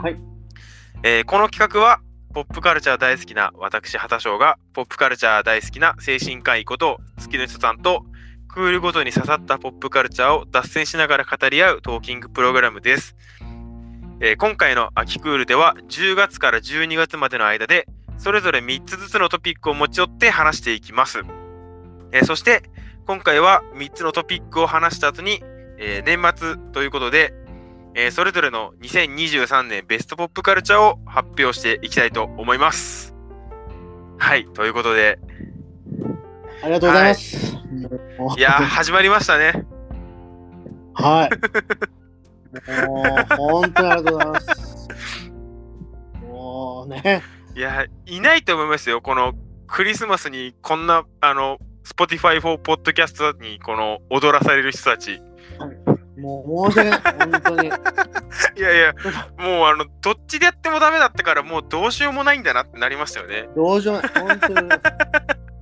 はい。えーこの企画は、ポップカルチャー大好きな私、畑翔が、ポップカルチャー大好きな精神科医こと、月の人さんと、クールごとに刺さったポップカルチャーを脱線しながら語り合うトーキングプログラムです。えー今回の秋クールでは、10月から12月までの間で、それぞれ3つずつのトピックを持ち寄って話していきます。えーそして、今回は3つのトピックを話した後に、えー年末ということで、えーそれぞれの2023年ベストポップカルチャーを発表していきたいと思います。はい、ということで、ありがとうございます。もういやー、始まりましたね。はい。もう、本当にありがとうございます。もうね、いやー、いないと思いますよ。このクリスマスにこんな、あの、Spotify for Podcast にこの踊らされる人たち。もう申し訳ない、本当に。いやいや、もうあの、どっちでやってもダメだったから、もうどうしようもないんだなってなりましたよね。どうしようもない、本当に。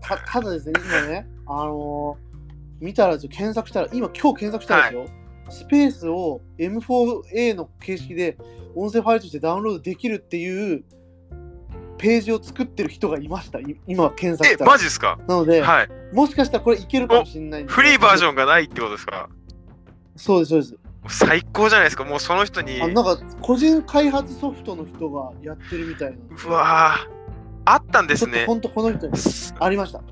たただですね、今ね、あのー見たら、検索したら、今、今日検索したらですよ、スペースを M4A の形式で音声ファイルとしてダウンロードできるっていうページを作ってる人がいました、い今、検索えし、たら。マジですか？なので、はい。もしかしたらこれいけるかもしれないフリーバージンョンがないってことですか？そうです、そうです。最高じゃないですか。もうその人に。あなんか個人開発ソフトの人がやってるみたいな。うわーあったんですね。ちょっと本当この人にありました。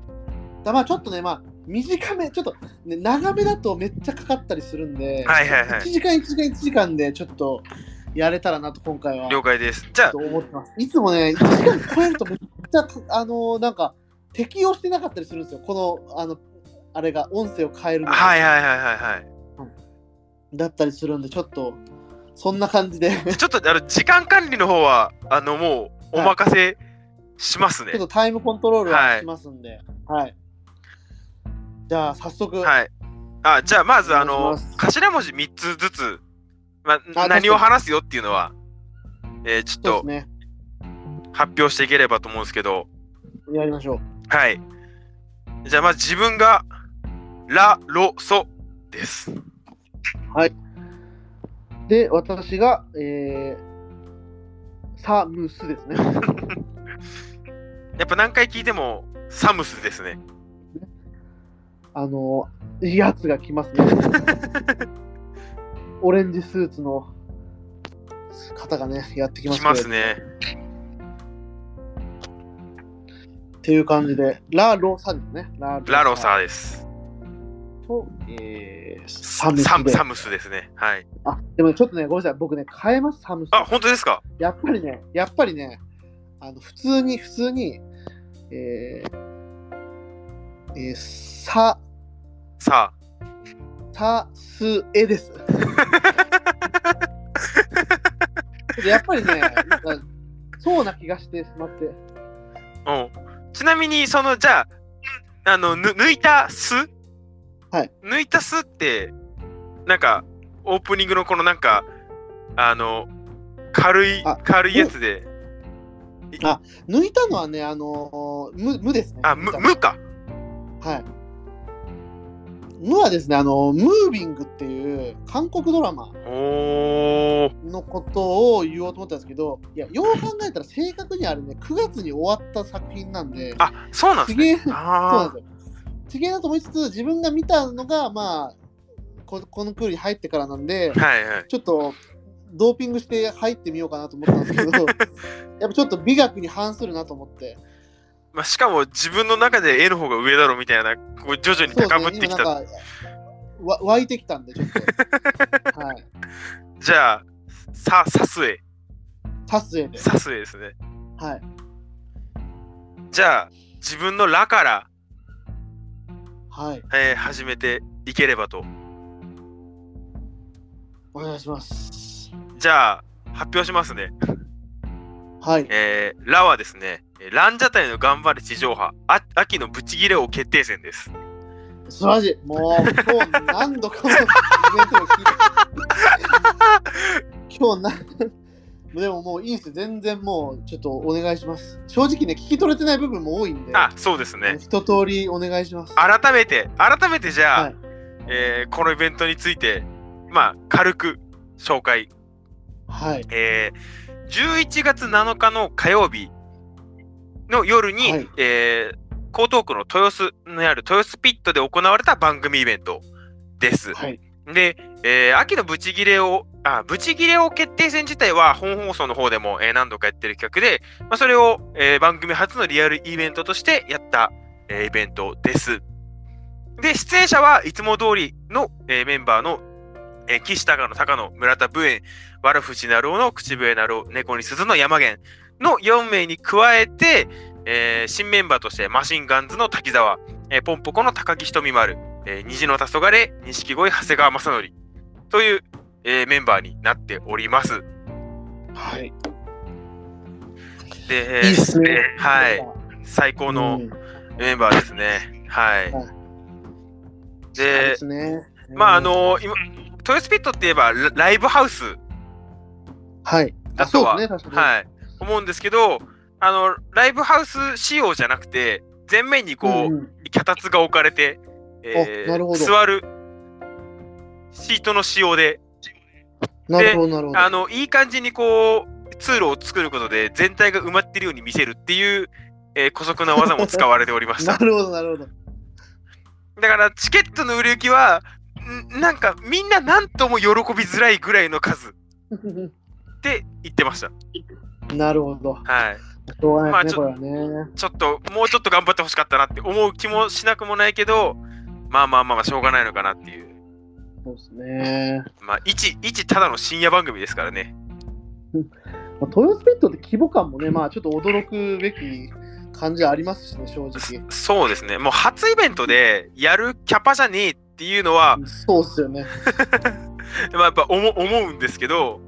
だまあちょっとね、まあ短め、ちょっと、ね、長めだとめっちゃかかったりするんで、はいはいはい1時間1時間1時間でちょっとやれたらなと今回は了解です。じゃあと、思ってます。いつもね、1時間超えるとめっちゃ、あのーなんか適用してなかったりするんですよ。この、あの、あれが音声を変えるのがはいはいはいはいはい。だったりするんで、ちょっと、そんな感じで。ちょっとあの時間管理の方は、あのもうお任せしますねちょっ。とタイムコントロールはしますんで、はい。じゃあ、早速、はい。あ、じゃあまずあの頭文字3つずつ、まあ、あ何を話すよっていうのは、えーちょっとね。発表していければと思うんですけど、やりましょう。はい。じゃあまず自分がラロソです。で、私が、えー、サムスですね。やっぱ何回聞いてもサムスですね。あの、いいやつが来ますね。オレンジスーツの方がね、やってきます来ますね。っていう感じで、ラロサですね。ララロサです。と、えー、サムスで。サムサムスですね。はい。あ、でもねちょっとね、ごめんなさい。僕ね、変えます、サムス。あ、本当ですか？やっぱりね、やっぱりね、あの普通に、普通に、えー、えー、さ、ささすえです。やっぱりね、そうな気がしてしまって。あ、うん。ちなみに、その、じゃあ、あの、ぬ抜いた巣はい。抜いた巣って、なんか、オープニングのこのなんか、あの、軽いあ、軽いやつで、抜いたのはね、あのー、無無ですね。あ、む、抜いたむか。はい。無はですね、あの、ムービングっていう韓国ドラマ。のことを言おうと思ったんですけど、いや、よう考えたら正確にあれね、9月に終わった作品なんで、あ、そうなんですね。ちげえ、そうなんあですよ。ちげえなと思いつつ、自分が見たのが、まあ、ここのクールに入ってからなんであ。、はいはい。ちょっと、ドーピングして入ってみようかなと思ったんですけど、やっぱちょっと美学に反するなと思って、まあ、しかも自分の中で絵の方が上だろみたいな、こう徐々に高ぶってきた。ね、わ湧いてきたんで、ちょっと。はい。じゃあ、さ、さすえ。サスエで。さすえですね。はい。じゃあ、自分のらから、はい。えー始めていければと。お願いします。じゃあ、発表しますね。はい。えー、ラはですね、えーランジャタイの頑張れ地上波、あ秋のブチギレ王決定戦です。素晴らしい。もう、今日何度かのイベントを聞いて。今日な、でももういいですよ。全然もう、ちょっとお願いします。正直ね、聞き取れてない部分も多いんで、あ、そうですね。一通りお願いします。改めて、改めてじゃあ、はいえーこのイベントについて、まあ、軽く紹介。はい。えー11月7日の火曜日の夜に、はいえー江東区の豊洲にある豊洲ピットで行われた番組イベントです。はい。で、えー秋のブチギレを、あ、ブチギレを決定戦自体は本放送の方でも、えー何度かやってる企画で、まあ、それを、えー番組初のリアルイベントとしてやった、えイベントです。で、出演者はいつも通りの、えメンバーの、えー岸高野、高野、村田武園、わらふじなるおの口笛なるお、猫に鈴の山源の4名に加えて、え新メンバーとしてマシンガンズの滝沢、えーポンポコの高木ひとみ丸、えー虹の黄昏、錦鯉、長谷川正則という、えーメンバーになっております。はい。で、いいっすね。はい。最高のうんメンバーですね。はい。はいでね。まあ、あうん、の今、トヨスピットって言えばラライブハウスはい。だとは、ね。はい、思うんですけど、あの、ライブハウス仕様じゃなくて、前面にこう、うんうん脚立が置かれて、えー座るシートの仕様で、なるほど、なるほど。あの、いい感じにこう、通路を作ることで全体が埋まってるように見せるっていう、えー、古速な技も使われておりました な。るほど、なるほど。だから、チケットの売れ行きは、んなんか、みんななんとも喜びづらいぐらいの数 って言ってました。なるほど。はい。しょうがないですね、まあね。ちょっと、もうちょっと頑張ってほしかったなって思う気もしなくもないけど、まあまあまあまあ、しょうがないのかなっていう。そうですね。まあ、一、一ただの深夜番組ですからね。まあ、トヨスピットって規模感もね、まあちょっと驚くべき感じありますしね、正直。そうですね。もう初イベントでやるキャパじゃねえっていうのは、そうっすよね。まあ、やっぱ思思うんですけど、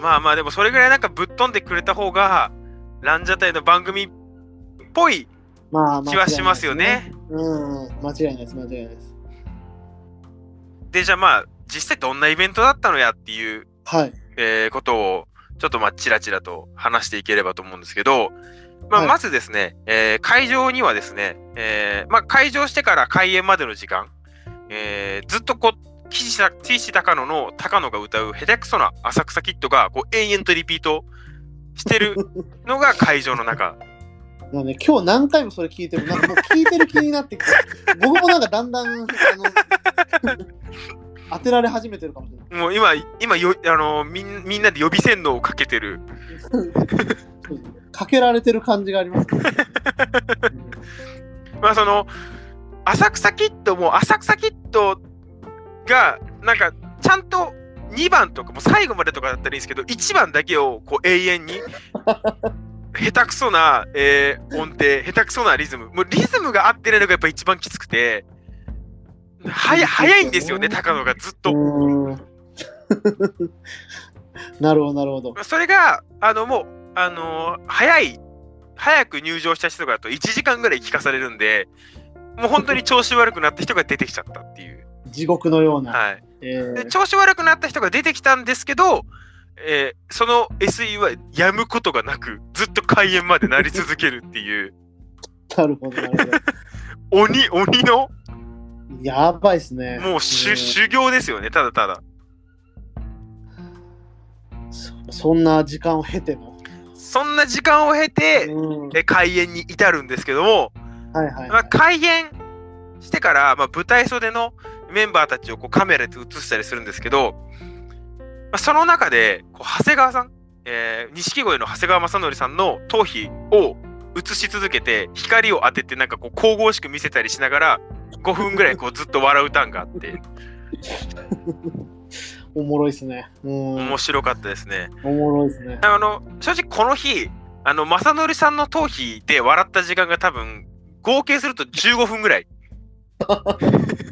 まあまあでもそれぐらいなんかぶっ飛んでくれた方が、ランジャタイの番組っぽいまあ、気はしますよね。うん、間違いないです、間違いないです。で、じゃあまあ、実際どんなイベントだったのやっていう、はい。えーことを、ちょっとまあ、ちらちらと話していければと思うんですけど、まあ、はいまずですね、えー会場にはですね、えーまあ、会場してから開演までの時間、えーずっとこう、岸田岸高野の高野が歌う下手くそな浅草キッドがこう延々とリピートしてるのが会場の中。なんで今日何回もそれ聞いてる、なんかもう聞いてる気になってきて、僕もなんかだんだんあの当てられ始めてるかもしれない。もう今、今よ、あのみんみんなで予備洗脳をかけてる。かけられてる感じがあります、ね。まあその、浅草キッドも浅草キッドが、なんか、ちゃんと2番とか、もう最後までとかだったらいいんですけど、1番だけをこう永遠に、下手くそな、えー音程、下手くそなリズム。もうリズムが合ってないのがやっぱ一番きつくて、はや早いんですよね、高野がずっと。なるほど、なるほど。それが、あの、もう、あのー早い、早く入場した人がだと1時間ぐらい聞かされるんで、もう本当に調子悪くなった人が出てきちゃったっていう。地獄のような。はい。えーで調子悪くなった人が出てきたんですけど、えーその SE はやむことがなく、ずっと開演までなり続けるっていう、なるほど、なるほど。鬼、鬼の、やばいっすね。もうしゅうん修行ですよね、ただただ。そそんな時間を経ての？そんな時間を経て、うんえ開演に至るんですけども、はいはい、まあ、開演してから、まあ、舞台袖のメンバーたちをこうカメラで映したりするんですけど、まあ、その中でこう長谷川さん、えー錦鯉の長谷川正則さんの頭皮を映し続けて光を当ててなんかこう神々しく見せたりしながら5分ぐらいこうずっと笑うターンがあって おもろいっすね。うん。面白かったですね。おもろいっすね。あの正直この日あの正則さんの頭皮で笑った時間が多分合計すると15分ぐらい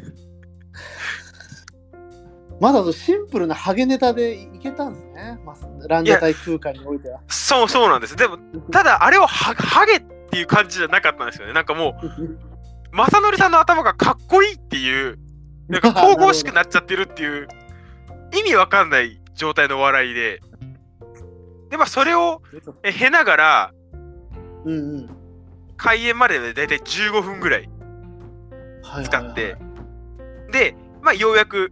まだシンプルなハゲネタでいけたんですね。まあ、ランジャタイ空間においては。そうそうなんですでもただあれをハハゲっていう感じじゃなかったんですよねなんかもう 正則さんの頭がかっこいいっていうなんか 神々しくなっちゃってるっていう意味わかんない状態の笑いででまあそれをえ経ながらうんうん。開演まででだいたい15分ぐらいはいはいはい使って、でまあようやく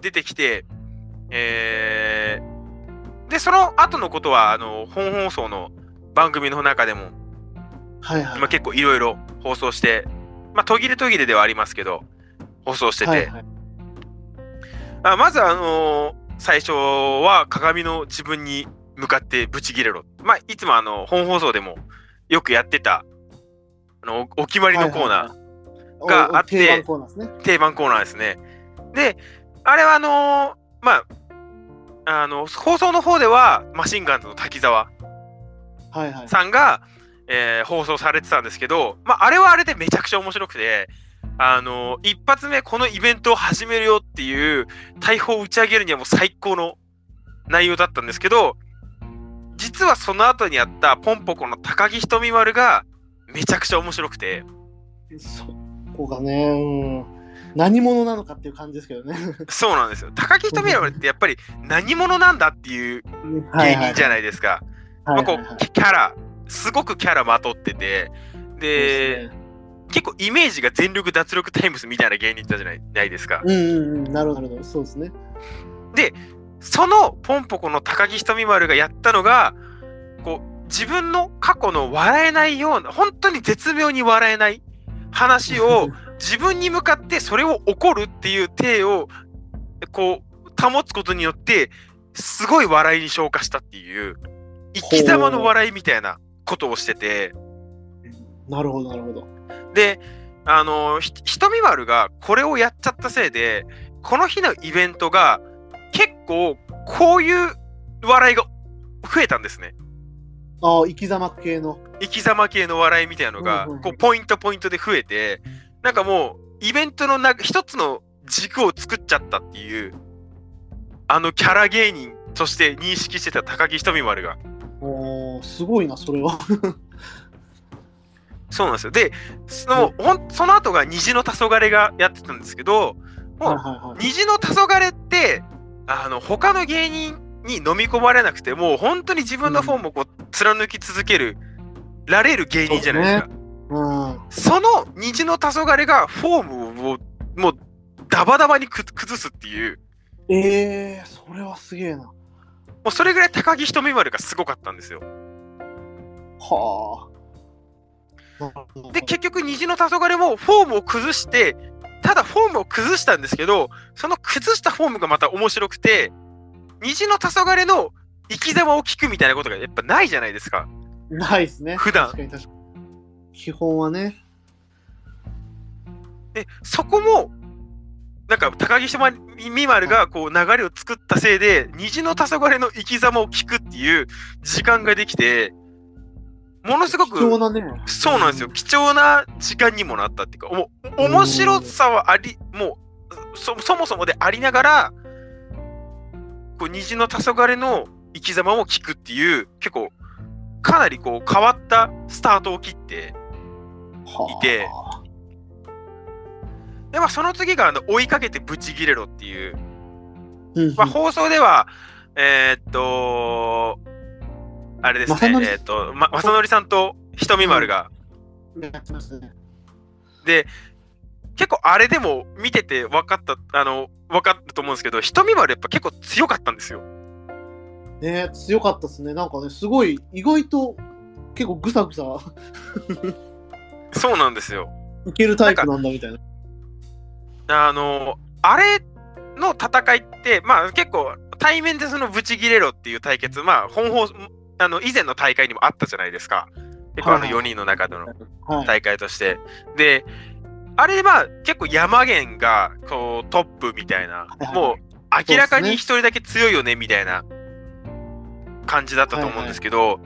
出てきてえで、その後のことは、あの、本放送の番組の中でも、はいはい。まあ、結構いろいろ放送して、まあ、途切れ途切れではありますけど、放送してて、はいはいあまずあのー最初は鏡の自分に向かってブチギレろ。まあ、いつもあの、本放送でもよくやってた、あの、おお決まりのコーナー、があって。定番コーナーですね。で、あれはあのーまあ、あの、放送の方では、マシンガンズの滝沢はいはい。さんが、えー放送されてたんですけど、まあ、あれはあれでめちゃくちゃ面白くて、あの一発目このイベントを始めるよっていう大砲を打ち上げるにはもう最高の内容だったんですけど、実はその後にあったポンポコの高木ひとみ丸がめちゃくちゃ面白くて、そこがね、うん。何者なのかっていう感じですけどね。そうなんですよ。高木ひとみ丸ってやっぱり何者なんだっていう芸人じゃいないですか。はいまあ、こうキャラ、すごくキャラまとってて、で、ね結構イメージが全力脱力タイムスみたいな芸人だじゃないないですか。うんうんうん、なるほど、なるほど、そうですね。そのポンポコの高木ひとみ丸がやったのが、こう、自分の過去の笑えないような、本当に絶妙に笑えない話を 自分に向かってそれを怒るっていう体を、こう、保つことによって、すごい笑いに昇華したっていう、生き様の笑いみたいなことをしてて、なるほど、なるほど。で、あのひひとみ丸がこれをやっちゃったせいで、この日のイベントが結構こういう笑いが増えたんですね。ああ、生き様系の。生き様系の笑いみたいなのがうんうんうんこうポイントポイントで増えて、なんかもうイベントのな一つの軸を作っちゃったっていう、あのキャラ芸人として認識してた高木ひとみ丸が。おーすごいな、それは。そうなんですよ。で、その,、ほんその後が虹の黄昏がやってたんですけど、もう。虹の黄昏ってあの他の芸人に飲み込まれなくてもう本当に自分のフォームをこう貫き続ける、られる芸人じゃないですか。うん。その虹の黄昏がフォームをもうダバダバにく崩すっていうええー、それはすげえな。もうそれぐらい高木ひとみ丸がすごかったんですよ。はあ。で結局虹の黄昏もフォームを崩してただフォームを崩したんですけどその崩したフォームがまた面白くて虹の黄昏の生き様を聞くみたいなことがやっぱないじゃないですか。ないですね。普段確かに確かに。基本はね。でそこもなんか高木ひとみ丸がこう流れを作ったせいで虹の黄昏の生き様を聞くっていう時間ができてものすごく貴重なね。そうなんですよ。貴重な時間にもなったっていうか、もう面白さはあり、もうそそもそもでありながら、こう虹の黄昏の生き様を聞くっていう、結構、かなりこう変わったスタートを切って、はいて。でまあ、その次があの追いかけてブチギレろっていう、まあ、放送では、えーっと、あれですね、えーっと、ま、正則さんとひとみ丸が。で、結構あれでも見てて分かった、あの、分かったと思うんですけど、ひとみ丸やっぱ結構強かったんですよ。ね強かったですね。なんかね、すごい、意外と結構ぐさぐさそうなんですよ。いけるタイプなんだみたいな。あの、あれの戦いって、まあ結構対面でそのブチギレろっていう対決、まあ本放、あの、以前の大会にもあったじゃないですか。結構あのはい4人の中でのはい。大会として。で、あれまあ結構山源がこうトップみたいな、はいはいもう明らかにそうですね一人だけ強いよねみたいな感じだったと思うんですけど、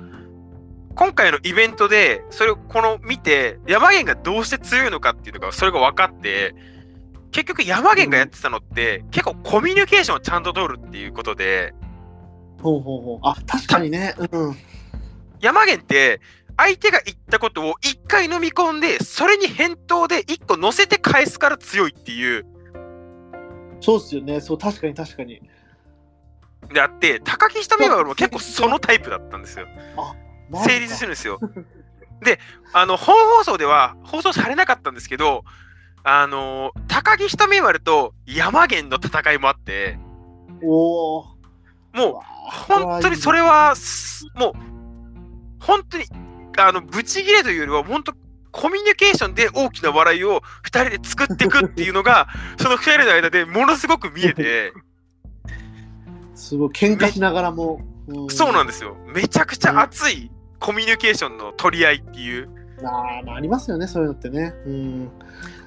今回のイベントでそれをこの見て山源がどうして強いのかっていうのがそれが分かって結局山源がやってたのって結構コミュニケーションをちゃんと取るっていうことでほうほうほう。あ、確かにね。うん。山源って相手が言ったことを一回飲み込んでそれに返答で一個乗せて返すから強いっていうそうっすよね。そう、確かに確かに。であって高木ひとみ丸も結構そのタイプだったんですよマジか成立するんですよであの本放送では放送されなかったんですけどあの高木ひとみ丸と山源の戦いもあっておお。もう本当にそれは、すもう、本当に、あの、ブチギレというよりは、本当、コミュニケーションで大きな笑いを2人で作っていくっていうのが、その2人の間でものすごく見えて、すごい喧嘩しながらも。そうなんでですよ。めちゃくちゃ熱いコミュニケーションの取り合いっていう。す。あーまあ、ありますよね、そういうのってね。うん。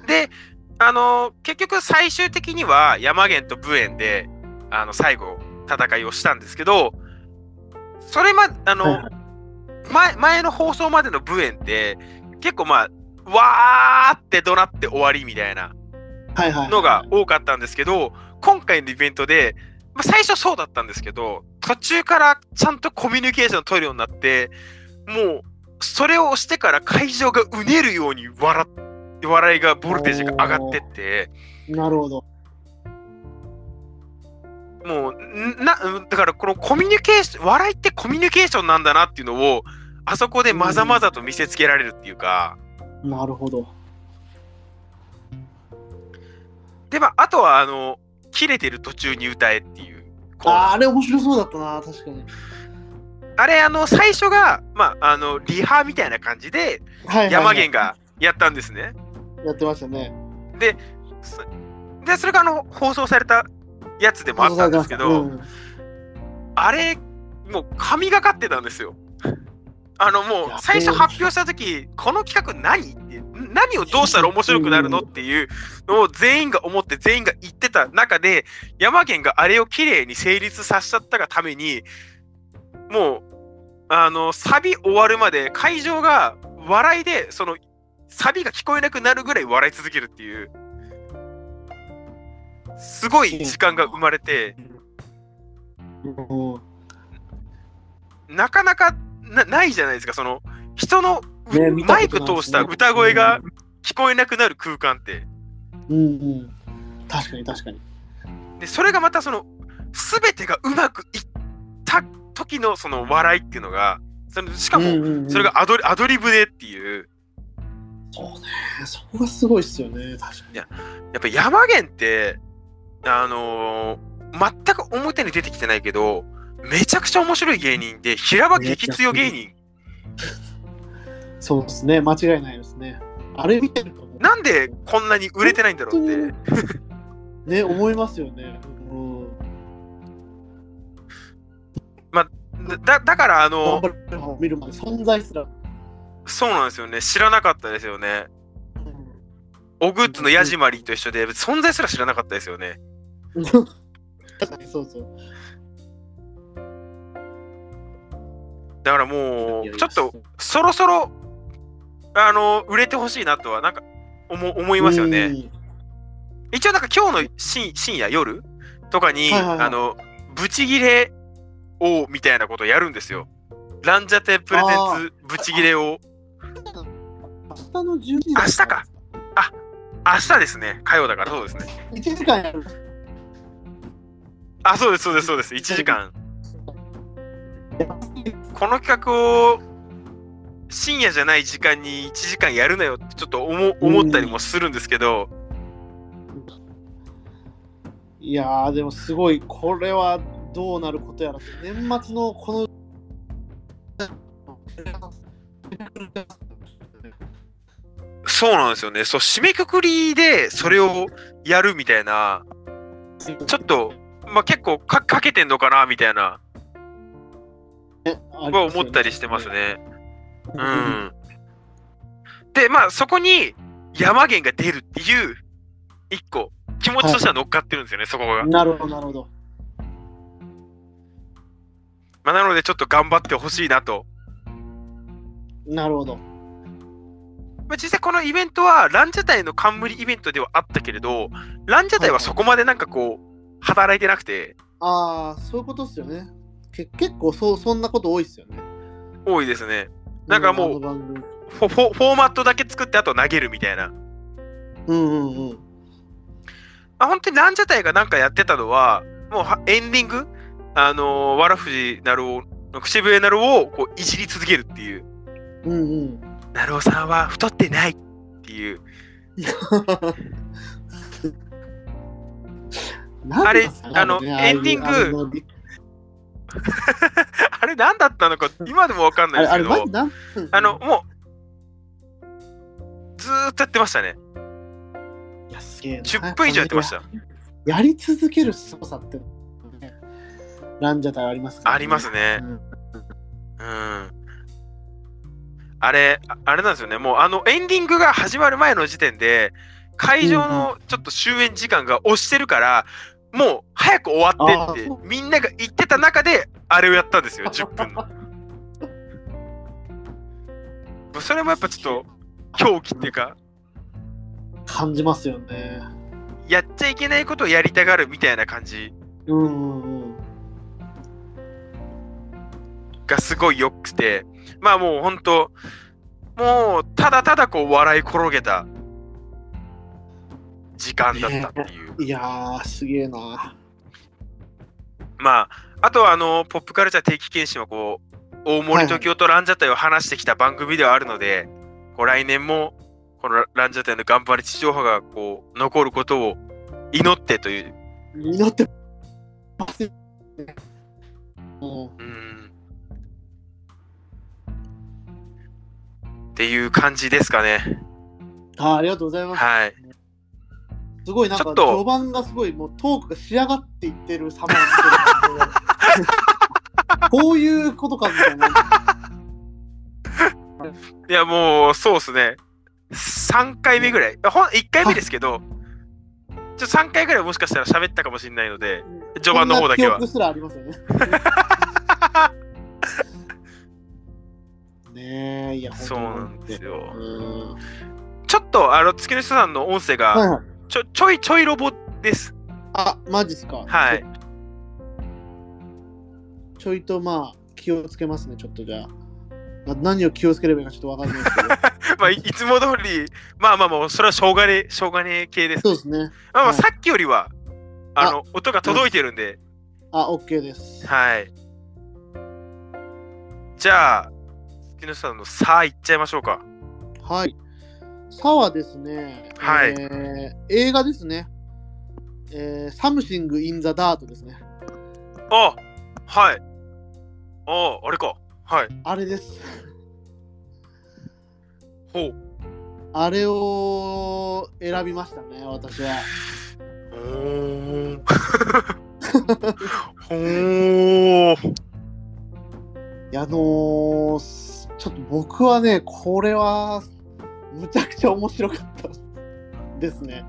で、あの結局最終的には山源と武園で、あの、最後、戦いをしたんですけど、それま、あの、はいはい前前の放送までの武園って結構まあわーって怒鳴って終わりみたいな。のが多かったんですけど今回のイベントで、まあ、最初そうだったんですけど途中からちゃんとコミュニケーションを取るようになってもうそれをしてから会場がうねるように笑っ笑いがボルテージが上がってってなるほど。もうんなうんだからこのコミュニケーション笑いってコミュニケーションなんだなっていうのをあそこでまざまざと見せつけられるっていうか、なるほど。でまああとはあの切れてる途中に歌えっていうあーあれ面白そうだったな、確かに。あれあの最初がまああのリハみたいな感じで山源がやったんですね。やってましたね。そでそれがあの放送されたやつでもあったんですけど、うんあれもう神がかってたんですよ。あのもう最初発表した時この企画何？って何をどうしたら面白くなるのっていうのを全員が思って全員が言ってた中で山源があれをきれいに成立させちゃったがためにもうあのサビ終わるまで会場が笑いでそのサビが聞こえなくなるぐらい笑い続けるっていうすごい時間が生まれてうんなかなかなないじゃないですかその人のねマイク通した歌声が聞こえなくなる空間ってうんうん。確かに確かに。でそれがまたその全てがうまくいった時のその笑いっていうのがそのしかもそれがアドリアドリブでっていう。そうね。そこがすごいっすよね、確かに。やっぱ山源ってあのー全く表に出てきてないけどめちゃくちゃ面白い芸人で平場激強芸人。そうですね、間違いないですね。あれ見てるとね、なんでこんなに売れてないんだろうって。ね、思いますよね。だだからあの見るまで存在すら。そうなんですよね知らなかったですよねうんオグッズのヤジマリーと一緒で存在すら知らなかったですよね。確かにそうそう。だからもう、ちょっとそろそろ、あの、売れてほしいなとは、なんか思思いますよね。うん。一応、なんか今日の深深夜、夜とかに、はいはいはいあの、ブチギレをみたいなことをやるんですよ。ランジャテプレゼンツブチギレを。明日の12時明日か。明日ですね。火曜だから、そうですね。1時間やる。あ、そうです、そうです、そうです。1時間。この企画を深夜じゃない時間に1時間やるなよってちょっと思思ったりもするんですけど、いやー、でもすごい、これはどうなることやら。年末のこの。そうなんですよね。そう、締めくくりでそれをやるみたいな、ちょっと、まあ、結構かかけてんのかなみたいな、は思ったりしてます。ね。ううんん。で、まあ、そこに山源が出るっていう、一個、気持ちとしては乗っかってるんですよね、そこが。なるほど、なるほど。まあ、なので、ちょっと頑張ってほしいなと。なるほど。まあ、実際このイベントはランジャタイの冠イベントではあったけれど、ランジャタイはそこまでなんかこう、働いてなくて、ああ、そういうことっすよね。け結構そうそんなこと多いっすよね。多いですね。なんかもうフォフォフォーマットだけ作ってあと投げるみたいな。うんうんうん。まあ、本当にランジャタイがなんかやってたのは、もうはエンディング、あのー、わらふじなるお、口笛なるをこういじり続けるっていう。うんうん。なるおさんは太ってないっていう。あれあのねエンディング あれ何だったのか今でもわかんないですけどあの、もうずーっとやってましたねいや、すげえな。10分以上やってましたやり続ける凄さって、ね、ランジャタイありますから、ありますね。うん。うん。あれああれなんですよね。もうあのエンディングが始まる前の時点で会場のちょっと終演時間が押してるから、もう早く終わってってみんなが言ってた中であれをやったんですよ。10分の。それもやっぱちょっと狂気っていうか。感じますよね。やっちゃいけないことをやりたがるみたいな感じ。うんうんうん。がすごい良くてまあもうほんともうただただこう笑い転げた時間だったっていう、いやー、すげえな。まああとはあのポップカルチャー定期検診はこう大森時生とランジャタイを話してきた番組ではあるので、こう来年もこのランジャタイの頑張り地上波がこう残ることを祈ってという、祈ってますよね。うんっていう感じですかね。あーありがとうございます。はい。すごいなんか序盤がすごいもうトークが仕上がっていってる様 こういうことかみたいな。いやもうそうですね。3回目ぐらい。ほん1回目ですけど、ちょっと3回ぐらいもしかしたら喋ったかもしれないので、序盤の方だけは記憶すらありますよね。ねえ、いや、そうなんですよ。うん。ちょっとあの月の人さんの音声がはいはい。ちょちょいちょいロボです。あ、マジっすか。はい。ちょいとまあ、気をつけますね、ちょっとじゃあ。まあ、何を気をつければいいかちょっとわかんないですけど。まあいいつも通り、まあまあまあ、それはしょうがねえ、しょうがねえ系です。そうですね。まあまあはいさっきよりは、あの、音が届いてるんで、あ、OK です。はい。じゃあ、月の人さんのさあいっちゃいましょうか。はい。さはですね、はいえー映画ですね。えー、 Something in the Dirt ですね。あはい。ああ、あれか。はい。あれです。ほう。あれを選びましたね、私は。ほー。ほー。いや、あのーすちょっと僕はね、これは、むちゃくちゃ面白かったですね。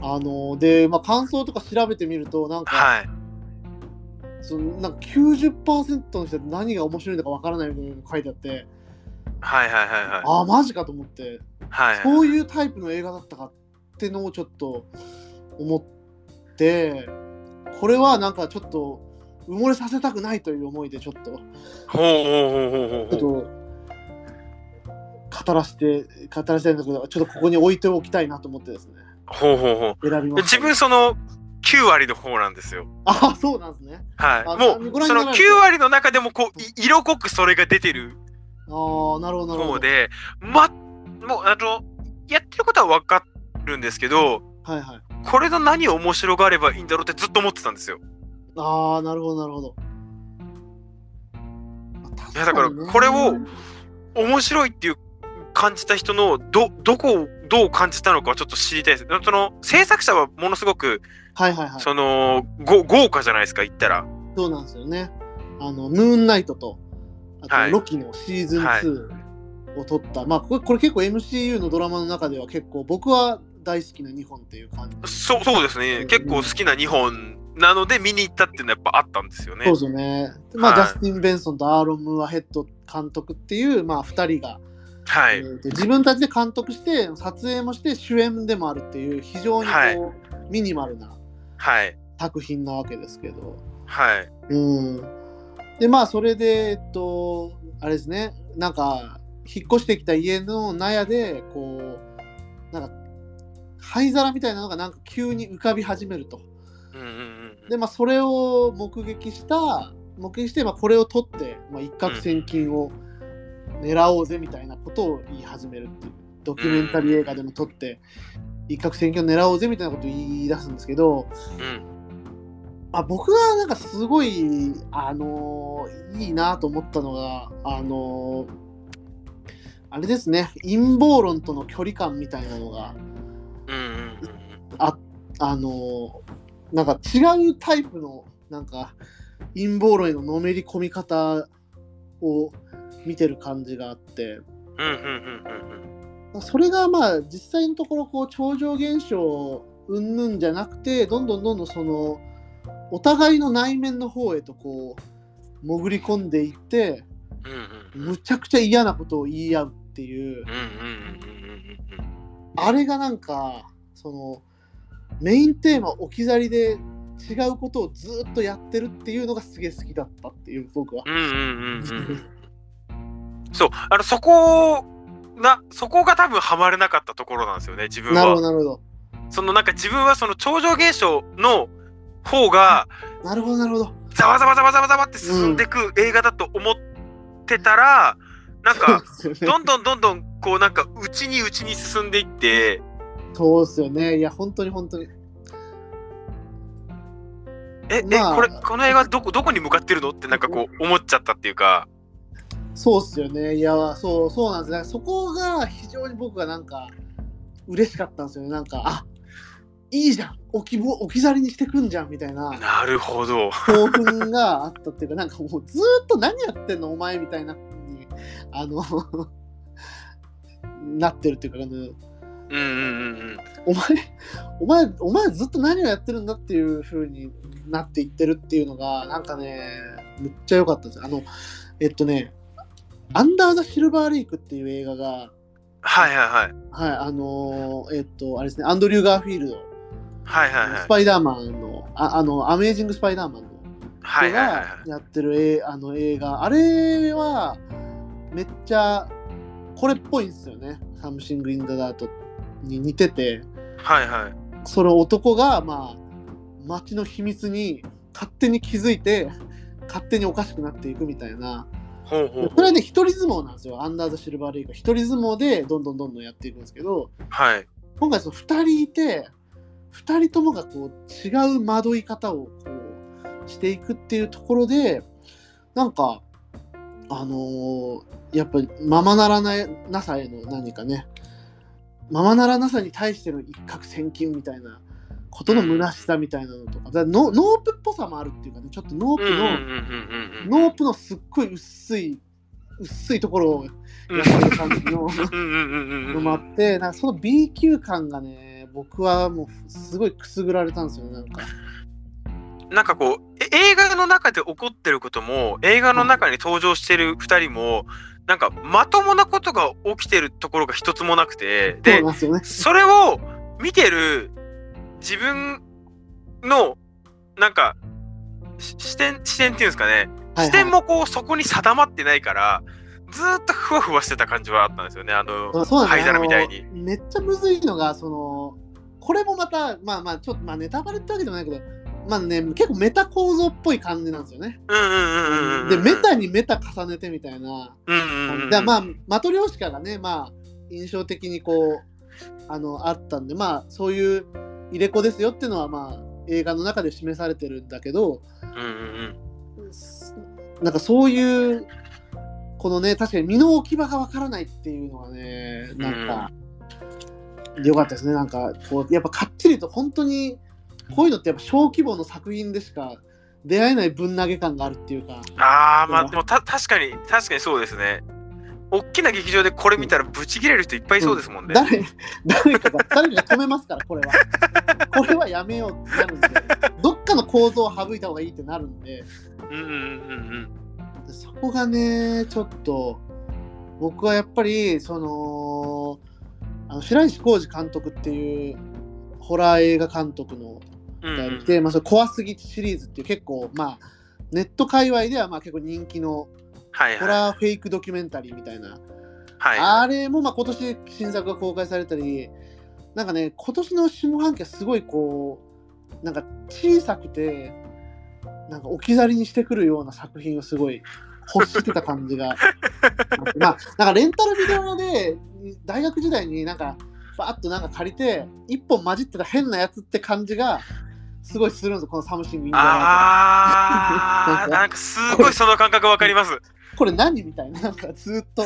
あのーで、まあ、感想とか調べてみると、なんか、はい。そのなんか90%の人は何が面白いのかわからないみたいなの書いてあって、はいはいはいはい。ああ、マジかと思って、はい。そういうタイプの映画だったかってのをちょっと思って、これはなんかちょっと埋もれさせたくないという思いでちょっと、ほうほうほうほうほうほう。ちょっと語らせて、語らせたいんだけど、ちょっとここに置いておきたいなと思ってですね、ほうほうほう。選びま。自分その9割の方なんですよ。ああ、そうなんですね。あはい。もうそのご覧になられて9割の中でもこうい色濃くそれが出てるああ、なるほど、なるほど。方で、ま、もうあの、やってることは分かるんですけど、はいはい。これの何を面白がればいいんだろうってずっと思ってたんですよ。ああ、なるほど、なるほど。いやだからこれを面白いっていう感じた人のどどこをどう感じたのかちょっと知りたいです。その制作者はものすごくはいはいはい。そのご豪華じゃないですか言ったら。そうなんですよね。あの、ムーンナイトと、あはいと、ロキのシーズン2を撮った、まあ、これこれ結構 MCU のドラマの中では結構僕は大好きな2本っていう感じ。そうそうですね。結構好きな2本なので見に行ったっていうのはやっぱあったんですよねそう。ですよね。まあ、はいジャスティン・ベンソンとアーロン・ムーアヘッド監督っていう、まあ、2人が、はい。えーと自分たちで監督して、撮影もして主演でもあるっていう、非常にこう、はいミニマルなはい。作品なわけですけど。はい。うん。で、まあ、それで、えっと、あれですね、なんか、引っ越してきた家の納屋で、こう、なんか、灰皿みたいなのがなんか急に浮かび始めると。うんうんうん。で、まあ、それを目撃した、目撃して、まあ、これを取って、まあ、一攫千金を狙おうぜみたいなことを言い始めるっていう、ドキュメンタリー映画でも撮って、一攫千金を狙おうぜみたいなことを言い出すんですけど、うん。あ僕がなんかすごい、あのーいいなと思ったのが、あのーあれですね、陰謀論との距離感みたいなのが、うんうんうんあのーなんか違うタイプの、なんか陰謀論へののめり込み方を見てる感じがあって、うんうんうんうんそれがまあ実際のところこう超常現象うんぬんじゃなくてどんどんどんどんそのお互いの内面の方へとこう潜り込んでいってうんうんうんむちゃくちゃ嫌なことを言い合うっていう。うんうんうんうんうんあれがなんかそのメインテーマ置き去りで違うことをずっとやってるっていうのがすげえ好きだったっていう僕は。そうあのそこなそこが多分ハマれなかったところなんですよね自分なるほどはなるほど。そのなんか自分はその超常現象の方がなるほどなるほど。ざわざわざわざわざわって進んでいく映画だと思ってたら、なんかそうですよねどんどんどんどんこうなんか内に内に進んでいってそうですよね。いや本当に本当に。え、まあえこれこの映画どこどこに向かってるのってなんかこう思っちゃったっていうかそうっすよね。いや、そう、そうなんです。だからそこが非常に僕がなんか嬉しかったんですよね。なんか、あいいじゃん置きぼ置き去りにしてくんじゃんみたいななるほど興奮があったっていうか、なんかもうずーっと何やってんのお前みたいな風に、あの、なってるっていうか、あのうんうんうんうんお前、お前、お前ずっと何をやってるんだっていう風になっていってるっていうのが、なんかね、むっちゃ良かったです。あの、えっとね、アンダー・ザ・シルバー・レイクっていう映画が、はいはいはい。はい、あのーえっと、あれですね、アンドリュー・ガーフィールド、はいはいはい。スパイダーマンの、ああの、アメージング・スパイダーマンの人はいはいはい。がやってるえあの映画、あれはめっちゃこれっぽいんですよね、 Something in the Dirt に似てて、はいはい。その男が、まあ、街の秘密に勝手に気づいて、勝手におかしくなっていくみたいな、ほうほうほう。これはね、一人相撲なんですよ、 Under the Silver Lake は。一人相撲でどんどんどんどんやっていくんですけど、はい。今回その2人いて2人ともがこう違う惑い方をこうしていくっていうところでなんかあのーやっぱりままならないなさへの何かね。ままならなさに対しての一攫千金みたいなことの虚しさみたいなのとかだノノープっぽさもあるっていうかねちょっとノープの、うんうんうんうんうんノープのすっごい薄い薄いところをやってる感じの。うんうんうんうんのもあって、なんかその B 級感がね、僕はもうすごいくすぐられたんですよね、なんか。なんかこうえ映画の中で起こってることも映画の中に登場してる2人もなんかまともなことが起きてるところが一つもなくてでね。それを見てる自分のなんかし視点視点っていうんですかね、視点もこうそこに定まってないからずーっとふわふわしてた感じはあったんですよねあの灰皿みたいに。めっちゃむずいのが、その、これもまた、まあまあ、ちょっと、まあネタバレってわけでもないけど、まあね、結構メタ構造っぽい感じなんですよね。うんうんうんうんうんで、メタにメタ重ねてみたいな。うんうんうんでまあ、マトリョーシカがね、まあ、印象的にこう、あの、あったんで、まあ、そういう入れ子ですよっていうのは、まあ、映画の中で示されてるんだけど、うんうんうんなんかそういう、このね、確かに身の置き場がわからないっていうのがね、なんか、よかったですね。なんか、こう、やっぱかっちりと本当に、こういうのってやっぱ小規模の作品でしか出会えないぶん投げ感があるっていうか、ああまうんあでもた確かに確かにそうですね。大きな劇場でこれ見たらブチ切れる人いっぱいいそうですもんね。誰、誰かが、誰かが止めますから、これは。これはやめようってなるんで、どっかの構造を省いた方がいいってなるんで、うんうんうんうん。そこがね、ちょっと、僕はやっぱり、その、あの白石浩二監督っていうホラー映画監督のうんうんうん。がいて、まあ、それ怖すぎシリーズっていう結構、まあ、ネット界隈ではまあ結構人気のはいはいホラーフェイクドキュメンタリーみたいな、はいあれもまあ今年新作が公開されたり、なんかね、今年の下半期はすごいこう、なんか小さくて、なんか置き去りにしてくるような作品をすごい欲してた感じが。まあ、なんかレンタルビデオで大学時代になんか、バーッとなんか借りて、一本混じってた変なやつって感じが、すごいするんですよ、このサムシングインダーあー、なんかすごいその感覚わかります。これ何みたいな、なんかずっと、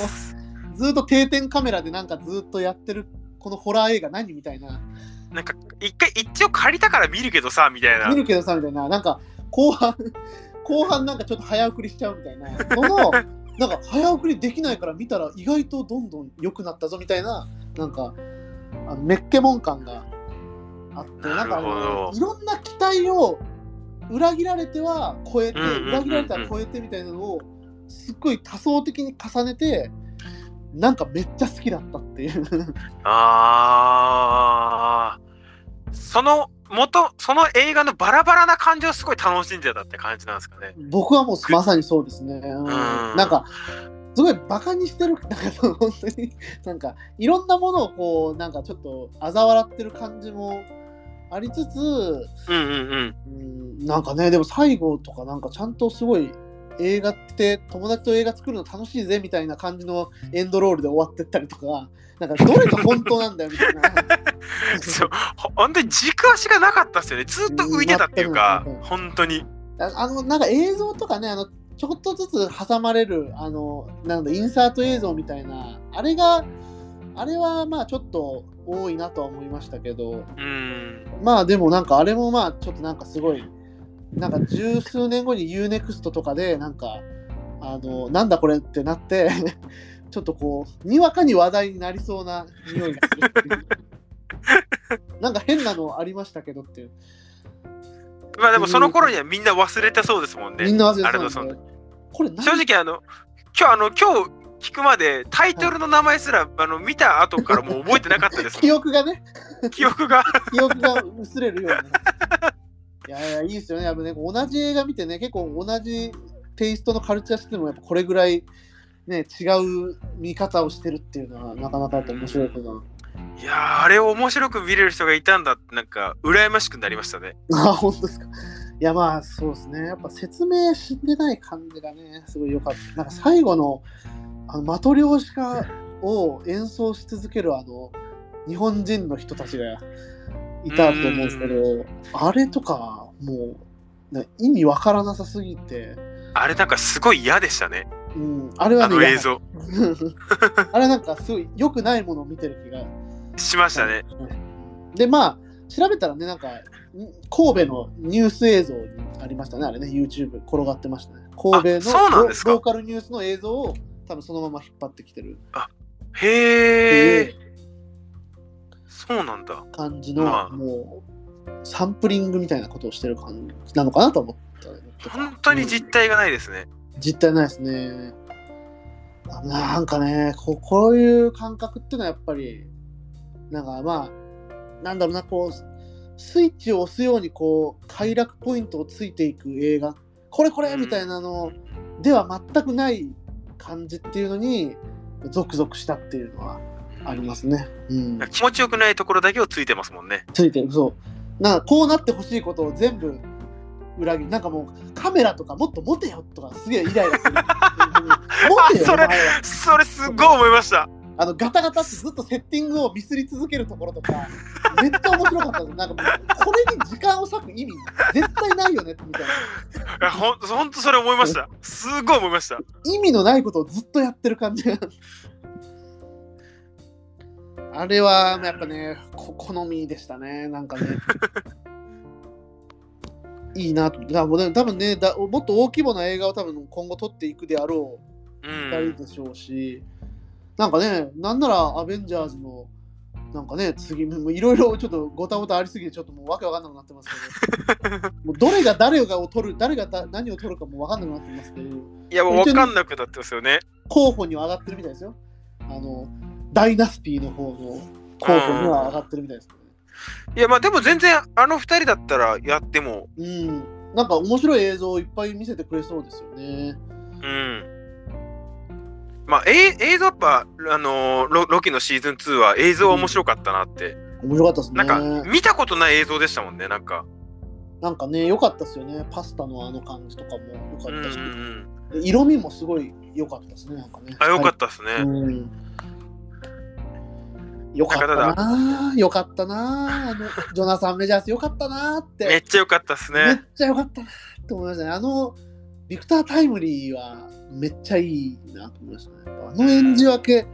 ずっと定点カメラでなんかずっとやってる、このホラー映画何みたいな。なんか一回一応借りたから見るけどさみたいな。見るけどさ、みたいな、なんか後半、後半なんかちょっと早送りしちゃうみたいな。その、なんか早送りできないから見たら意外とどんどん良くなったぞみたいな、なんか、あのメッケモン感があって、なんかいろんな期待を裏切られては超えて、うんうんうんうん裏切られては超えてみたいなのを、すっごい多層的に重ねて、なんかめっちゃ好きだったっていう。あー。その元その映画のバラバラな感じをすごい楽しんでたって感じなんですかね。僕はもうまさにそうですね。うん。ん。なんか、すごいバカにしてる、なんか本当に、なんかいろんなものをこう、なんかちょっと嘲笑ってる感じもありつつ、うんうんうん。うん、なんかね、でも最後とかなんかちゃんとすごい映画って友達と映画作るの楽しいぜみたいな感じのエンドロールで終わってったりとか、なんかどれが本当なんだよみたいな。そう。ほ本当に軸足がなかったっすよね。ずっと浮いてたっていうかうん。本当に。ああのなんか映像とかねあのちょっとずつ挟まれるあのなんだインサート映像みたいなあれがあれはまあちょっと多いなとは思いましたけど。うん。まあでもなんかあれもまあちょっとなんかすごいなんか十数年後に UNEXT とかでなんかあのなんだこれってなって ちょっとこうにわかに話題になりそうな匂いがするっていう。なんか変なのありましたけどっていう。まあでもその頃にはみんな忘れてそうですもんね。みんな忘れてそのたんでこれ何？正直あの今日あの今日聞くまでタイトルの名前すら、あの見た後からもう覚えてなかったです。記憶がね。記憶が。記憶が薄れるように。いやいや、いいですよね。やっぱね、同じ映画見てね、結構同じテイストのカルチャーしても、やっぱこれぐらい、ね、違う見方をしてるっていうのは、なかなかやっぱ面白いことな。いやーあれを面白く見れる人がいたんだってなんか羨ましくなりましたね あ、本当ですか。いや、まあ、そうですね。やっぱ説明してない感じがね、すごい良かった。なんか最後の、あの、マトリョーシカを演奏し続ける、あの、日本人の人たちがいたと思うんですけど、あれとか、もう、な意味わからなさすぎて、あれなんかすごい嫌でしたね。うん、あれはね、あの映像。あれなんかすごい良くないものを見てる気が。しましたね。で、まあ、調べたらね、なんか、ん神戸のニュース映像にありましたね、あれね、YouTube 転がってましたね。神あ戸のロローカルニュースの映像を多分そのまま引っ張ってきてる。へえそうなんだ。感じの、まあ。もう、サンプリングみたいなことをしてる感じなのかなと思った。本当にうん実体がないですね、実体ないですね。あなんかねこう、こういう感覚っていうのはやっぱり、なんかまあ、なんだろうな、こう、スイッチを押すように、こう、快楽ポイントをついていく映画、これこれみたいなのでは全くない感じっていうのに、ゾクゾクしたっていうのはありますね。うん。気持ちよくないところだけをついてますもんねついてる、そう。なんかこうなってほしいことを全部裏切る。なんかもうカメラとかもっと持てよとかすげえイライラする。持てよ、それそれすっごい思いましたあのガタガタってずっとセッティングをミスり続けるところとか、めっちゃ面白かったです。なんかもうこれに時間を割く意味、絶対ないよねみたいな。いやほんほんとそれ思いましたすっごい思いました意味のないことをずっとやってる感じが。あれはやっぱね、こ好みでしたね、なんかね。いいなと。だ多分ねだ、もっと大規模な映画を多分今後撮っていくであろうう2ん人でしょうし、なんかね、なんならアベンジャーズの、なんかね、次、いろいろちょっとごたごたありすぎて、ちょっともうわけわかんなくなってますけど、もうどれが誰がを取る、誰がだ何を取るかもわかんなくなってますけど、いやもう分かんなくなってますよね候補には上がってるみたいですよ。あの、ダイナスティの方の候補には上がってるみたいですけどね。いやまあでも全然あの二人だったらやってもうん。なんか面白い映像をいっぱい見せてくれそうですよね。うんまあ、え映像やっぱ、あのーロロキのシーズン2は映像は面白かったなって、面白かったですね。なんか見たことない映像でしたもんねなんかなんかね、良かったですよね。パスタのあの感じとかも良うんうんかったし、うんで色味もすごい良かったですね。なんかね。あよかったですね、うん。よかったなよかったなあの、ジョナサン・メジャースよかったなって。めっちゃ良かったですめっね。ちゃよかったなって思いましたね。あの、ビクター・タイムリーはめっちゃいいなと思いましたね。あの演じ分け、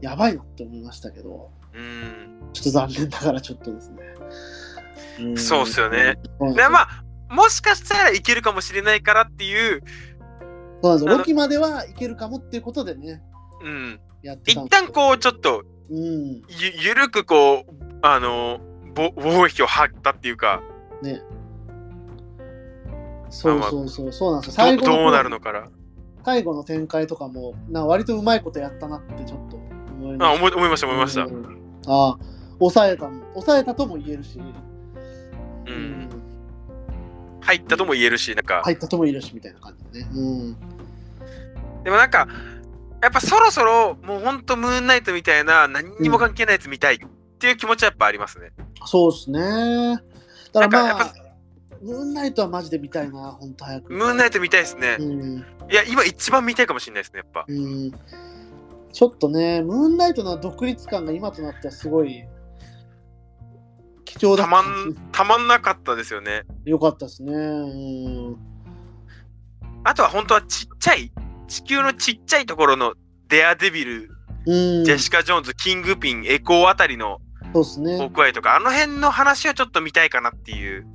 やばいなって思いましたけど、うん。ちょっと残念ながらちょっとですね。んそうっすよね。でまあ、もしかしたらいけるかもしれないからっていう、そうなんですロキまではいけるかもっていうことでね、うん。やって一旦こう、ちょっと、うん、ゆゆるくこう、あの、ぼ防疫を張ったっていうか、ね。そうそうそう、そうなんですよ。ど最後のどうなるのから。最後の展開とかも、な割とうまいことやったなってちょっと思いました。あ思いました、思いました。うんああ、抑えたも、抑えたとも言えるし、う。うん入ったとも言えるし、なんか、入ったとも言えるしみたいな感じでね。うん。でもなんか、やっぱそろそろ、もうほんとムーンナイトみたいな、何にも関係ないやつ見たいっていう気持ちはやっぱありますね。そうですね。だからまなんかやっあ、ムーンナイトはマジで見たいな、ほんと早く。ムーンナイト見たいですね。うん。いや、今一番見たいかもしれないですね、やっぱ。うん。ちょっとね、ムーンナイトの独立感が今となってはすごい貴重だたまん、たまんなかったですよね。よかったですね。うん。あとは本当はちっちゃい、地球のちっちゃいところのデアデビル、うん、ジェシカ・ジョーンズ、キングピン、エコーあたりのそうですね。僕愛とか、あの辺の話をちょっと見たいかなっていう。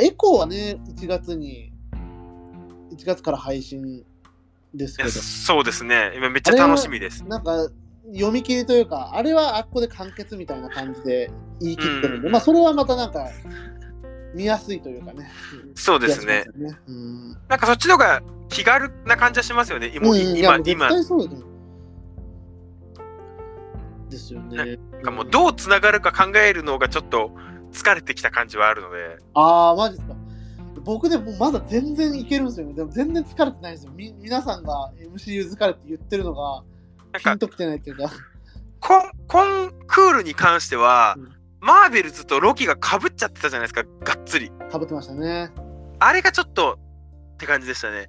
エコーはね、1月に、1月から配信ですけど、そうですね。今めっちゃ楽しみです。なんか読み切りというか、あれはあっこで完結みたいな感じで言い切ってるんで、うんまあそれはまたなんか見やすいというかね。そうですねすよねうんなんかそっちの方が気軽な感じはしますよね。今、うん、今今。ですよね。なんかもうどうつながるか考えるのがちょっと疲れてきた感じはあるので。ああ、マジですか。僕でもまだ全然いけるんですよね。でも全然疲れてないんですよ。み皆さんが MCU 疲れって言ってるのがピンときてないっていうか。コン、コンクールに関しては、うんマーベルズとロキが被っちゃってたじゃないですか、がっつり。かぶってましたね。あれがちょっとって感じでしたね。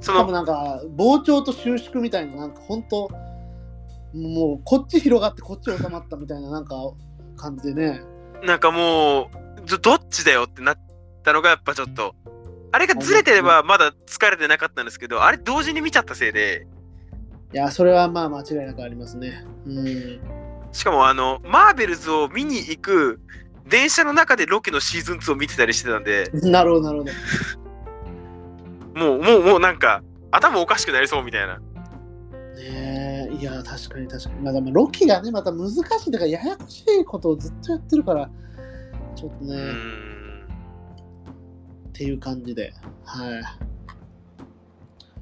その、なんか膨張と収縮みたいななんか本当もうこっち広がってこっち収まったみたいななんか感じでねなんかもう、どどっちだよってなったのがやっぱちょっと、あれがずれてればまだ疲れてなかったんですけど、あれ同時に見ちゃったせいで、いやそれはまあ間違いなくありますねうんしかもあの、マーベルズを見に行く電車の中でロケのシーズン2を見てたりしてたんで、なるほどなるほど。もう、もう、もうなんか、頭おかしくなりそうみたいな。ねえ。いや確かに確かに。まあでもロキがねまた難しいだからややこしいことをずっとやってるからちょっとね、っん。ていう感じで。はい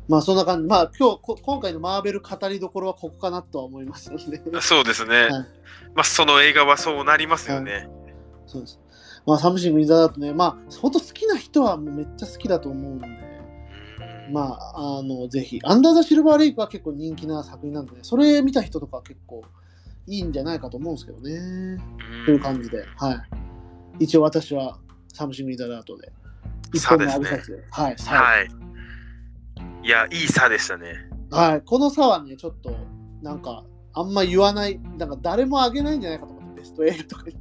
まあそんな感じ。まあ今日こ今回のマーベル語りどころはここかなとは思いますので。そうですね。はい。まあ、その映画はそうなりますよね。そうです。まあ、サムシング・イン・ザ・ダートね、まあ、本当好きな人はもうめっちゃ好きだと思うんで、うん。まあ、あの、ぜひ、アンダー・ザ・シルバー・レイクは結構人気な作品なんで、それ見た人とかは結構いいんじゃないかと思うんですけどね。という感じで、はい。一応私はサムシング・イン・ザ・ダートで、一本目挙げさせて、はい、さはい。いや、いい作でしたね。はい。この差はね、ちょっと、なんか、あんま言わない、なんか誰もあげないんじゃないかと思って、ベスト映画とかに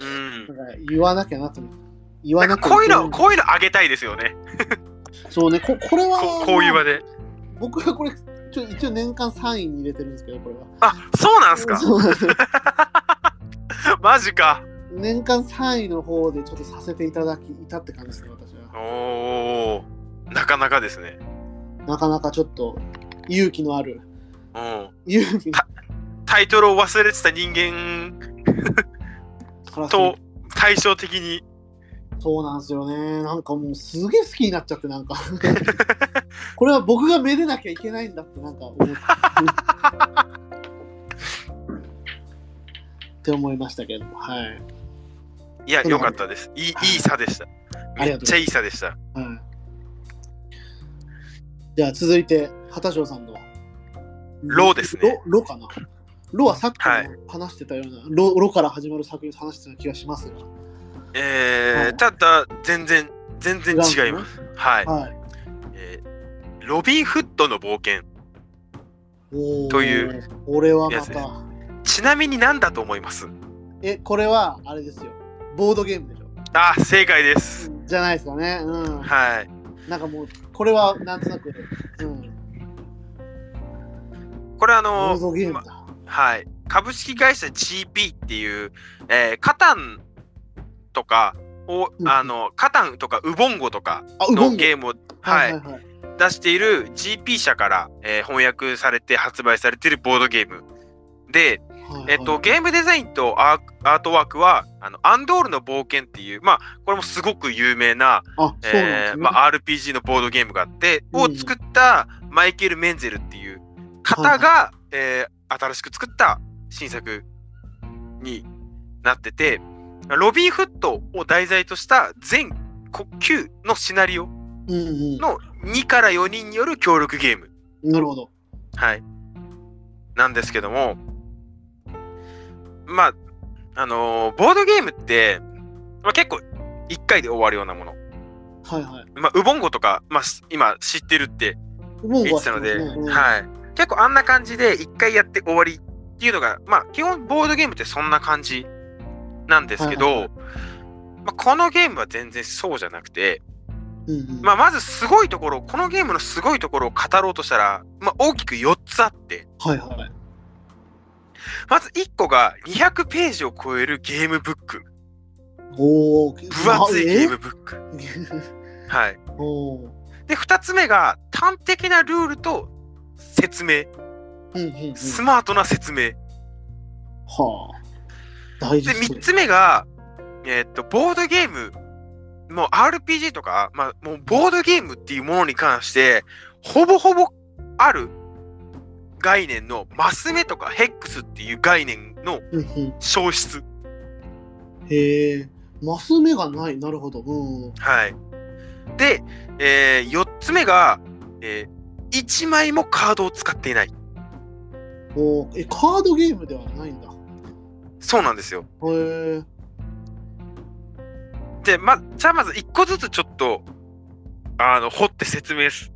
うん。なんか言わなきゃなと思って。言わなきゃかこういうの、こういうのあげたいですよね。そうね、ここれは、ここういう場で。僕はこれちょ一応年間3位に入れてるんですけどこれはあ、そうなんすか？そうなんです マジか。年間3位の方でちょっとさせていただきいたって感じですね私はおお。なかなかですね。なかなかちょっと勇気のあるうん。勇気タイトルを忘れてた人間 と対照的に。そうなんですよねなんかもうすげえ好きになっちゃってなんか これは僕がめでなきゃいけないんだってなんか思って って思いましたけどはいいや、うんよかったです。いい、いい差でした。めっちゃいい差でした。はい。じゃあ続いて、畑翔さんの。ロですねロロかなロはさっき話してたような、ロロから始まる作品を話してた気がしますが。えー、はいただ、全然、全然違います。はい。はい。えーロビン・フッドの冒険。という。俺はまた。ちなみに何だと思います？え、これは、あれですよ。ボードゲームでしょ。あ、正解です。じゃないですかね。うん。はい。なんかもう、これはなんとなく、うん。これあボのードゲームだ。はい。株式会社 GP っていう、えーカタンとかを、うんあの、カタンとかウボンゴとかのゲームを、はいはいはい。出している GP 社から、えー翻訳されて発売されているボードゲーム。で、はいえっと、ゲームデザインとアートワークは、あの、アンドールの冒険っていう、まあ、これもすごく有名な。えーまあ、RPG のボードゲームがあって、うんを作ったマイケル・メンゼルっていう方が、えー新しく作った新作になってて、ロビン・フットを題材とした全9のシナリオうんの2から4人による協力ゲーム。うん。なるほど。はい。なんですけども、まあ、あのーボードゲームって、まあ、結構1回で終わるようなもの。はいはい。まあ、ウボンゴとか、まあ、し今知ってるって言ってたので、うんはい。結構あんな感じで1回やって終わりっていうのが、まあ、基本ボードゲームってそんな感じなんですけど、はいはいはまあ、このゲームは全然そうじゃなくて、うんうん。まあ、まずすごいところ、このゲームのすごいところを語ろうとしたら、まあ、大きく4つあって、はいはい。まず1個が200ページを超えるゲームブック。おお。分厚いゲームブック。ム。はい。で、2つ目が端的なルールと説明。スマートな説明。はあ。大事で、3つ目が、えーっと、ボードゲーム、もう RPG とか、まあ、もうボードゲームっていうものに関して、ほぼほぼある概念のマス目とかヘックスっていう概念の。消失。へえ。マス目がない。なるほど。うん。はい。で、え4つ目が、え1枚もカードを使っていない。おーえ、カードゲームではないんだ。そうなんですよ。へえ。で、ま、じゃあまず1個ずつちょっと、あの、掘って説明す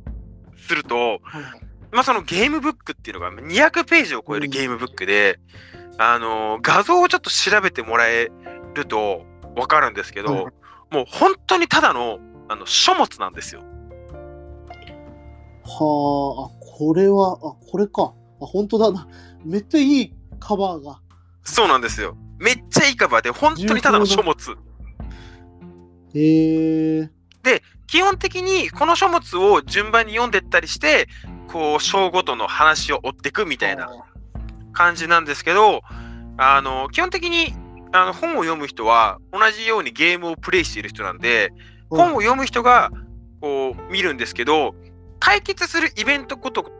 すると、はいはい。まあ、そのゲームブックっていうのが200ページを超えるゲームブックで、あの画像をちょっと調べてもらえるとわかるんですけど、はいもう本当にただのあの書物なんですよ。はあ、あ、これは、あ、これか。あ、本当だな。めっちゃいいカバーが。そうなんですよ。めっちゃいいカバーで、本当にただの書物。へえ。基本的にこの書物を順番に読んでったりして、こう、章ごとの話を追っていくみたいな感じなんですけど、あの、基本的にあの本を読む人は同じようにゲームをプレイしている人なんで、うん本を読む人がこう見るんですけど、解決するイベントこと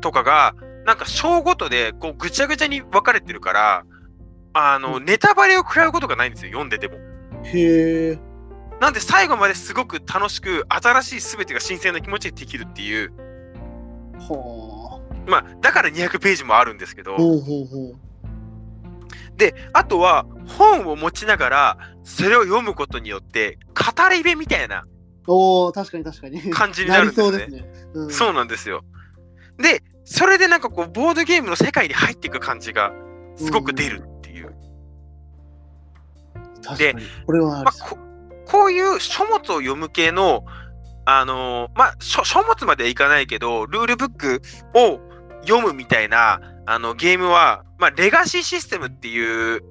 とかが、なんか章ごとでこうぐちゃぐちゃに分かれてるから、あの、うんネタバレを食らうことがないんですよ、読んでても。へえ。なんで最後まですごく楽しく、新しい全てが新鮮な気持ちでできるっていう、はまあ、だから200ページもあるんですけど、あ。ほうほうほう。で、あとは本を持ちながら、それを読むことによって、語り部みたいなおお、確かに確かに。感じになるんですね。そうですね。うん、そうなんですよ。で、それでなんかこう、ボードゲームの世界に入っていく感じが、すごく出るっていう。確かに。これはあまあ、こういう書物を読む系の、あのーまあ書、書物まではいかないけど、ルールブックを読むみたいなあのゲームは、まあ、レガシーシステムっていう。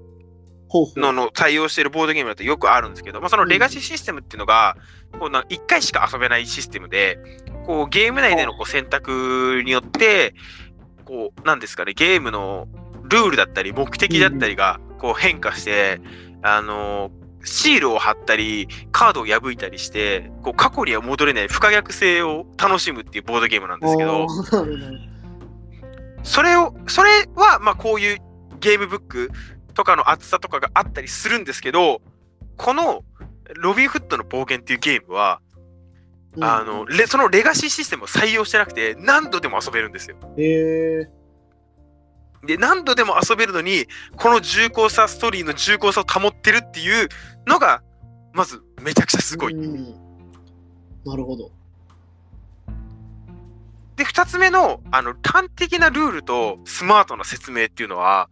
のの対応しているボードゲームだとよくあるんですけど、まあ、そのレガシーシステムっていうのが、こうな1回しか遊べないシステムで、こうゲーム内でのこう選択によって、こう、なんですかね、ゲームのルールだったり、目的だったりがこう変化して、あのシールを貼ったり、カードを破いたりして、こう過去には戻れない不可逆性を楽しむっていうボードゲームなんですけど、それを、それは、まあこういうゲームブックとかの厚さとかがあったりするんですけど、このロビンフットの冒険っていうゲームは、うんあの、レそのレガシーシステムを採用してなくて、何度でも遊べるんですよ。へえ。で、何度でも遊べるのに、この重厚さ、ストーリーの重厚さを保ってるっていうのが、まずめちゃくちゃすごい。うんなるほど。で、二つ目の、あの、端的なルールとスマートな説明っていうのは、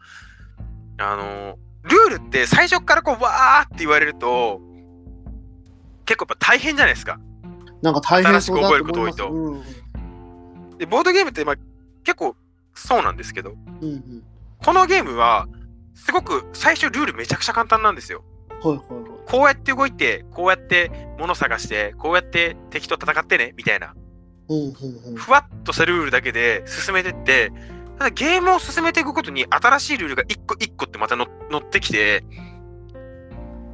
あの、ルールって最初からこう、わーって言われると、結構やっぱ大変じゃないですか。なんか大変そうだと思います新しく覚えること多いとうんで、ボードゲームってまあ結構そうなんですけど、うんうん。このゲームは、すごく最初ルールめちゃくちゃ簡単なんですよ。はいはいはい。こうやって動いて、こうやって物探して、こうやって敵と戦ってね、みたいな。うんうんうん。ふわっとしたルールだけで進めてって、ただゲームを進めていくことに新しいルールが一個一個ってまたの乗ってきて、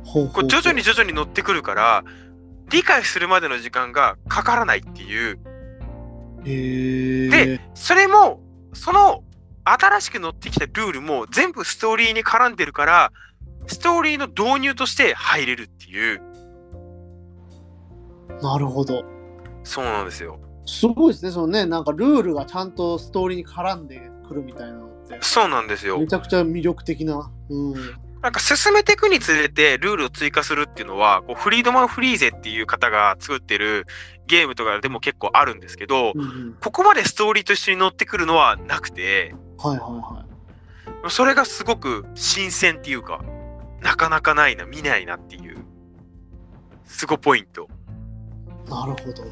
こう徐々に徐々に乗ってくるから、理解するまでの時間がかからないっていう。で、それも、その新しく乗ってきたルールも全部ストーリーに絡んでるから、ストーリーの導入として入れるっていう。なるほど。そうなんですよ。すごいですね、そのね、なんかルールがちゃんとストーリーに絡んでくるみたいなのって。そうなんですよめ。ちゃくちゃ魅力的な。うん。なんか進めていくにつれてルールを追加するっていうのは、こうフリードマン・フリーゼっていう方が作ってるゲームとかでも結構あるんですけど、うんうん、ここまでストーリーと一緒に乗ってくるのはなくて、はいはいはい。それがすごく新鮮っていうか、なかなかないな、見ないなっていう、すごポイント。なるほど。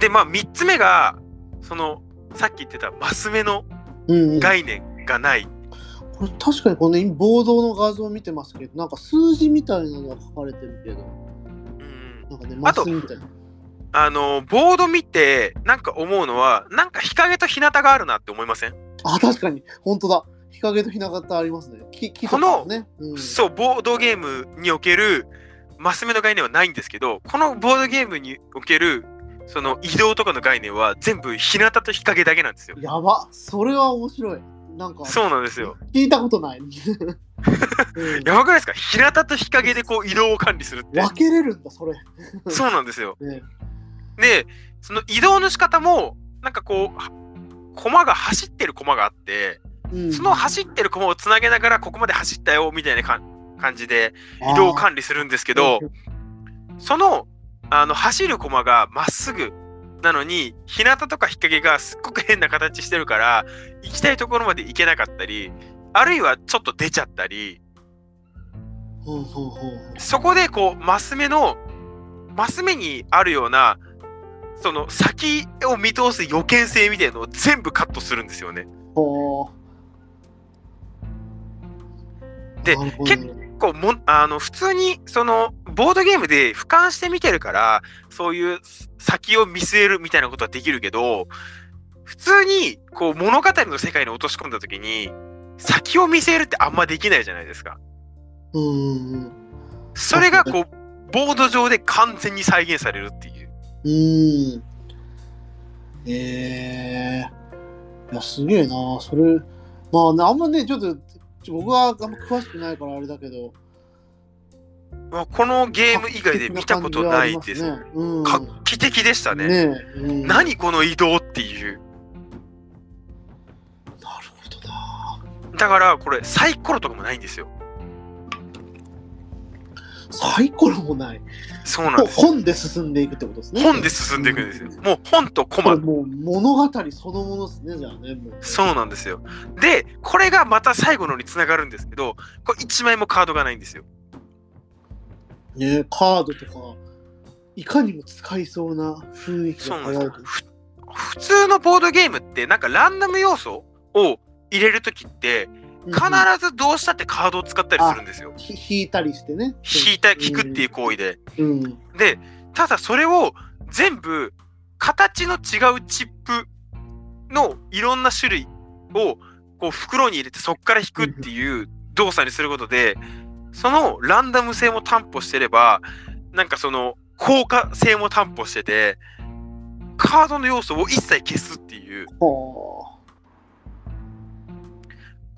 で、まあ3つ目が、その、さっき言ってたマス目の。概念がない。これ確かにこの今ボードの画像を見てますけど、なんか数字みたいなのが書かれてるけど、うんなんかね、マスみたいな。あの、ボード見て、なんか思うのは、なんか日陰と日向があるなって思いません？あ、確かに、本当だ。日陰と日向ありますね。木木とかもね。うん、そう、ボードゲームにおけるマス目の概念はないんですけど、このボードゲームにおけるその移動とかの概念は全部日向と日陰だけなんですよ。やば。それは面白い。なんか、そうなんですよ。聞いたことない。う んやばくないですか？日向と日陰でこう移動を管理するって。分けれるんだ、それ。そうなんですよ。ね、で、その移動の仕方も、なんかこう、は駒が走ってる駒があって、うんその走ってる駒をつなげながらここまで走ったよみたいなか感じで移動を管理するんですけど、そのあの走る駒がまっすぐなのに日向とか日陰がすっごく変な形してるから行きたいところまで行けなかったりあるいはちょっと出ちゃったりそこでこうマス目のマス目にあるようなその先を見通す予見性みたいなのを全部カットするんですよね。でね結構もあの普通にそのボードゲームで俯瞰して見てるからそういう先を見据えるみたいなことはできるけど普通にこう物語の世界に落とし込んだ時に先を見据えるってあんまできないじゃないですか。うんそれがこうボード上で完全に再現されるっていう。うーん。えー。いや、すげえな。それ、まあね、あんまね、ちょっと、僕はあんま詳しくないからあれだけど。まあ、このゲーム以外で見たことないです。ね。うん。画期的でしたね。ねえ、うん、なる何この移動っていう。ほどな。だからこれサイコロとかもないんですよ。サイコロもない。そうなんです。本で進んでいくってことですね。本で進んでいくんですよ。もう本とコマ。もう物語そのものですね、じゃあね。そうなんですよ。で、これがまた最後のにつながるんですけど、これ1枚もカードがないんですよ。ねカードとか、いかにも使いそうな雰囲気がなんですよ。ふ普通のボードゲームって、なんかランダム要素を入れるときって、必ずどうしたってカードを使ったりするんですよ。ひ引いたりしてね。引いた、引くっていう行為で。うん。で、ただそれを全部形の違うチップのいろんな種類をこう袋に入れてそっから引くっていう動作にすることで、そのランダム性も担保してれば、なんかその効果性も担保してて、カードの要素を一切消すっていう、はあ。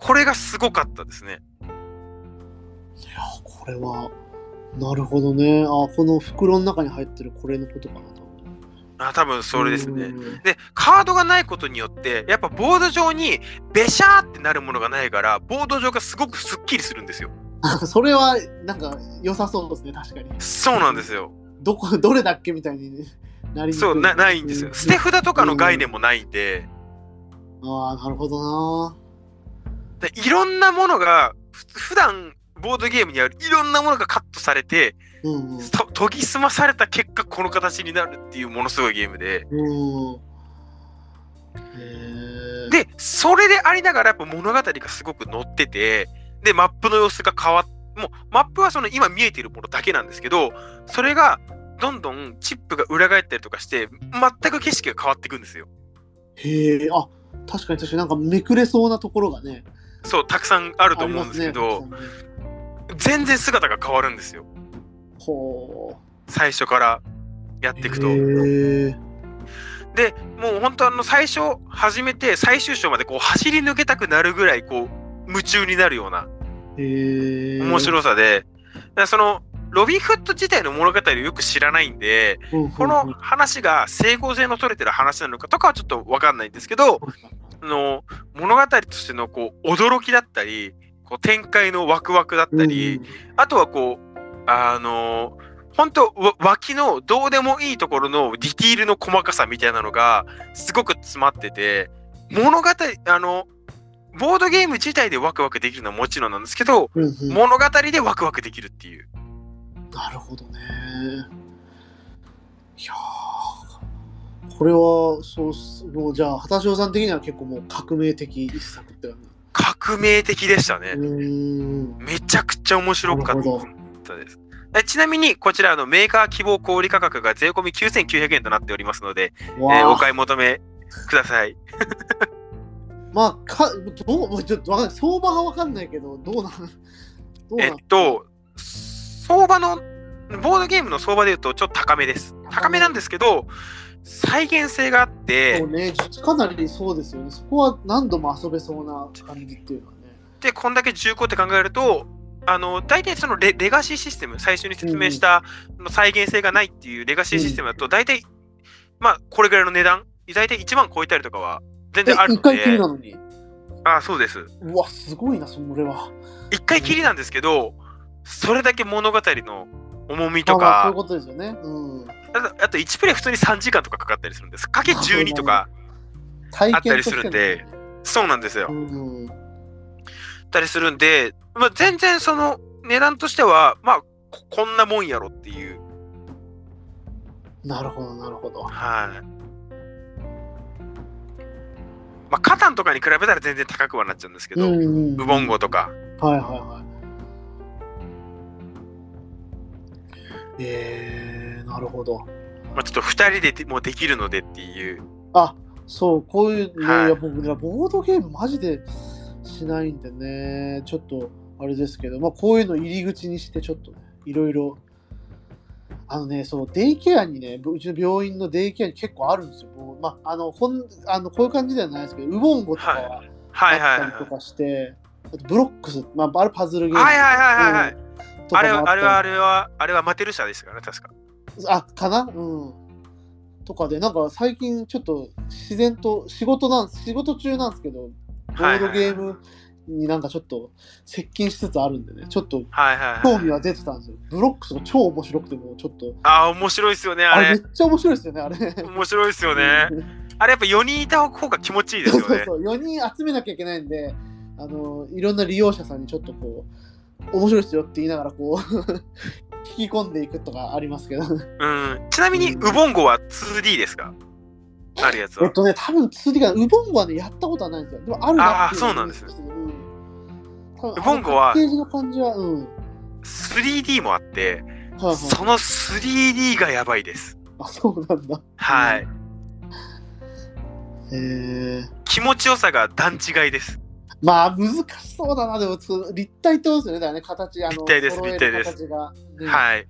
これがすごかったですね。いや、これは、なるほどね。あ、この袋の中に入ってるこれのことかなと。あ、多分それですね。うんで、カードがないことによって、やっぱボード上にベシャーってなるものがないから、ボード上がすごくスッキリするんですよ。それは、なんか、良さそうですね、確かに。そうなんですよ。どこ、どれだっけみたいになりそうなないんですよ。う捨て札とかの概念もないんで、ああ、なるほどな。でいろんなものが、ふ普段ボードゲームにあるいろんなものがカットされて、うんうん。と研ぎ澄まされた結果、この形になるっていうものすごいゲームで。で、それでありながらやっぱ物語がすごく載ってて、で、マップの様子が変わっもうマップはその今見えているものだけなんですけど、それがどんどんチップが裏返ったりとかして、全く景色が変わっていくんですよ。へえ、あ確かに確かになんかめくれそうなところがね。そう、たくさんあるあと思うんですけど、ね全然姿が変わるんですよ。ほ最初からやっう。ていくと。で、もう本当あの最初始めて最終章までこう走り抜けたくなるぐらいこう夢中になるような。面白さで、そのロビンフット自体の物語をよく知らないんで、この話が整合性の取れてる話なのかとかはちょっとわかんないんですけど、あの物語としてのこう驚きだったり、こう展開のワクワクだったり、あとはこう、あの本当わ脇のどうでもいいところのディティールの細かさみたいなのがすごく詰まってて、物語、あの、ボードゲーム自体でワクワクできるのはもちろんなんですけど、うんうん物語でワクワクできるっていう。なるほどね。いやーこれはそうもうじゃあ畑翔さん的には結構もう革命的一作って感じ。革命的でしたね。めちゃくちゃ面白かったです。えちなみにこちらのメーカー希望小売価格が税込み9900円となっておりますので、えーお買い求めください。まあかどうもうちょっとわか相場がわかんないけどどうなんどうなんえっと、相場の、ボードゲームの相場で言うとちょっと高めです。高めなんですけど、再現性があってね、かなりそうですよね。そこは何度も遊べそうな感じっていうのはね。で、こんだけ重厚って考えると、あの大体そのレレガシーシステム、最初に説明したの再現性がないっていうレガシーシステムだと、大体、まあ、これぐらいの値段、大体1万超えたりとかは全え然あるの一回きりで、なのに？あそうです。うわ、すごいな、それは。一回きりなんですけど、それだけ物語の重みとかまあまあそういう、ことですよね。うん。あとあと1プレイ普通に3時間とかかかったりするんです。かけ12とか、体あったりするんでそうなんですよ。うん。たりするんで、まあ、全然その値段としては、まあ、ここんなもんやろっていう。なるほど、なるほど。はい。まあ、カタンとかに比べたら全然高くはなっちゃうんですけど、うんうんウボンゴとか。はいはいはい。えー、なるほど。まあ、ちょっと2人ででもうできるのでっていう。あそう、こういうね、はいいや僕らボードゲームマジでしないんでね、ちょっとあれですけど、まあ、こういうの入り口にして、ちょっとね、いろいろ。あのね、そう、デイケアにね、うちの病院のデイケアに結構あるんですよ。まあ、あの、こんあのこういう感じではないですけど、ウボンゴとかははいはいはいあったりとかして、あとブロックス、まあ、あれパズルゲーム。はいはいはいはいはいうんあれは、あれは、あれ。れは、あれはマテル社ですからね、確か。あ、かな？うん。とかで、なんか最近ちょっと自然と仕事なん仕事中なんですけど、ボードゲームになんかちょっと接近しつつあるんでね、ちょっとはいはいはい。興味は出てたんですよ。ブロックスが超面白くても、ちょっと、ああ、面白いですよね、あれあれめっ。ちゃ面白いですよね、あれ。面白いですよね。あれやっぱ4人いた方が気持ちいいですよね。そうそう、4人集めなきゃいけないんで、あの、いろんな利用者さんにちょっとこう、面白いですよって言いながらこう、引き込んでいくとかありますけど。うん。ちなみに、ウボンゴは 2D ですか？あるやつは。えっとね、多分 2D が、ウボンゴはね、やったことはないんですよ。でもあるあーそうなんですねうんウボンゴはージの感じは、うん。はい 3D もあって、はい。その 3D がやばいです。あ、そうなんだ。はい。へえ。気持ちよさが段違いです。まあ、難しそうだな。でも、つ立体ってことですよね。だからね、形、あの、立体です立体ですはい。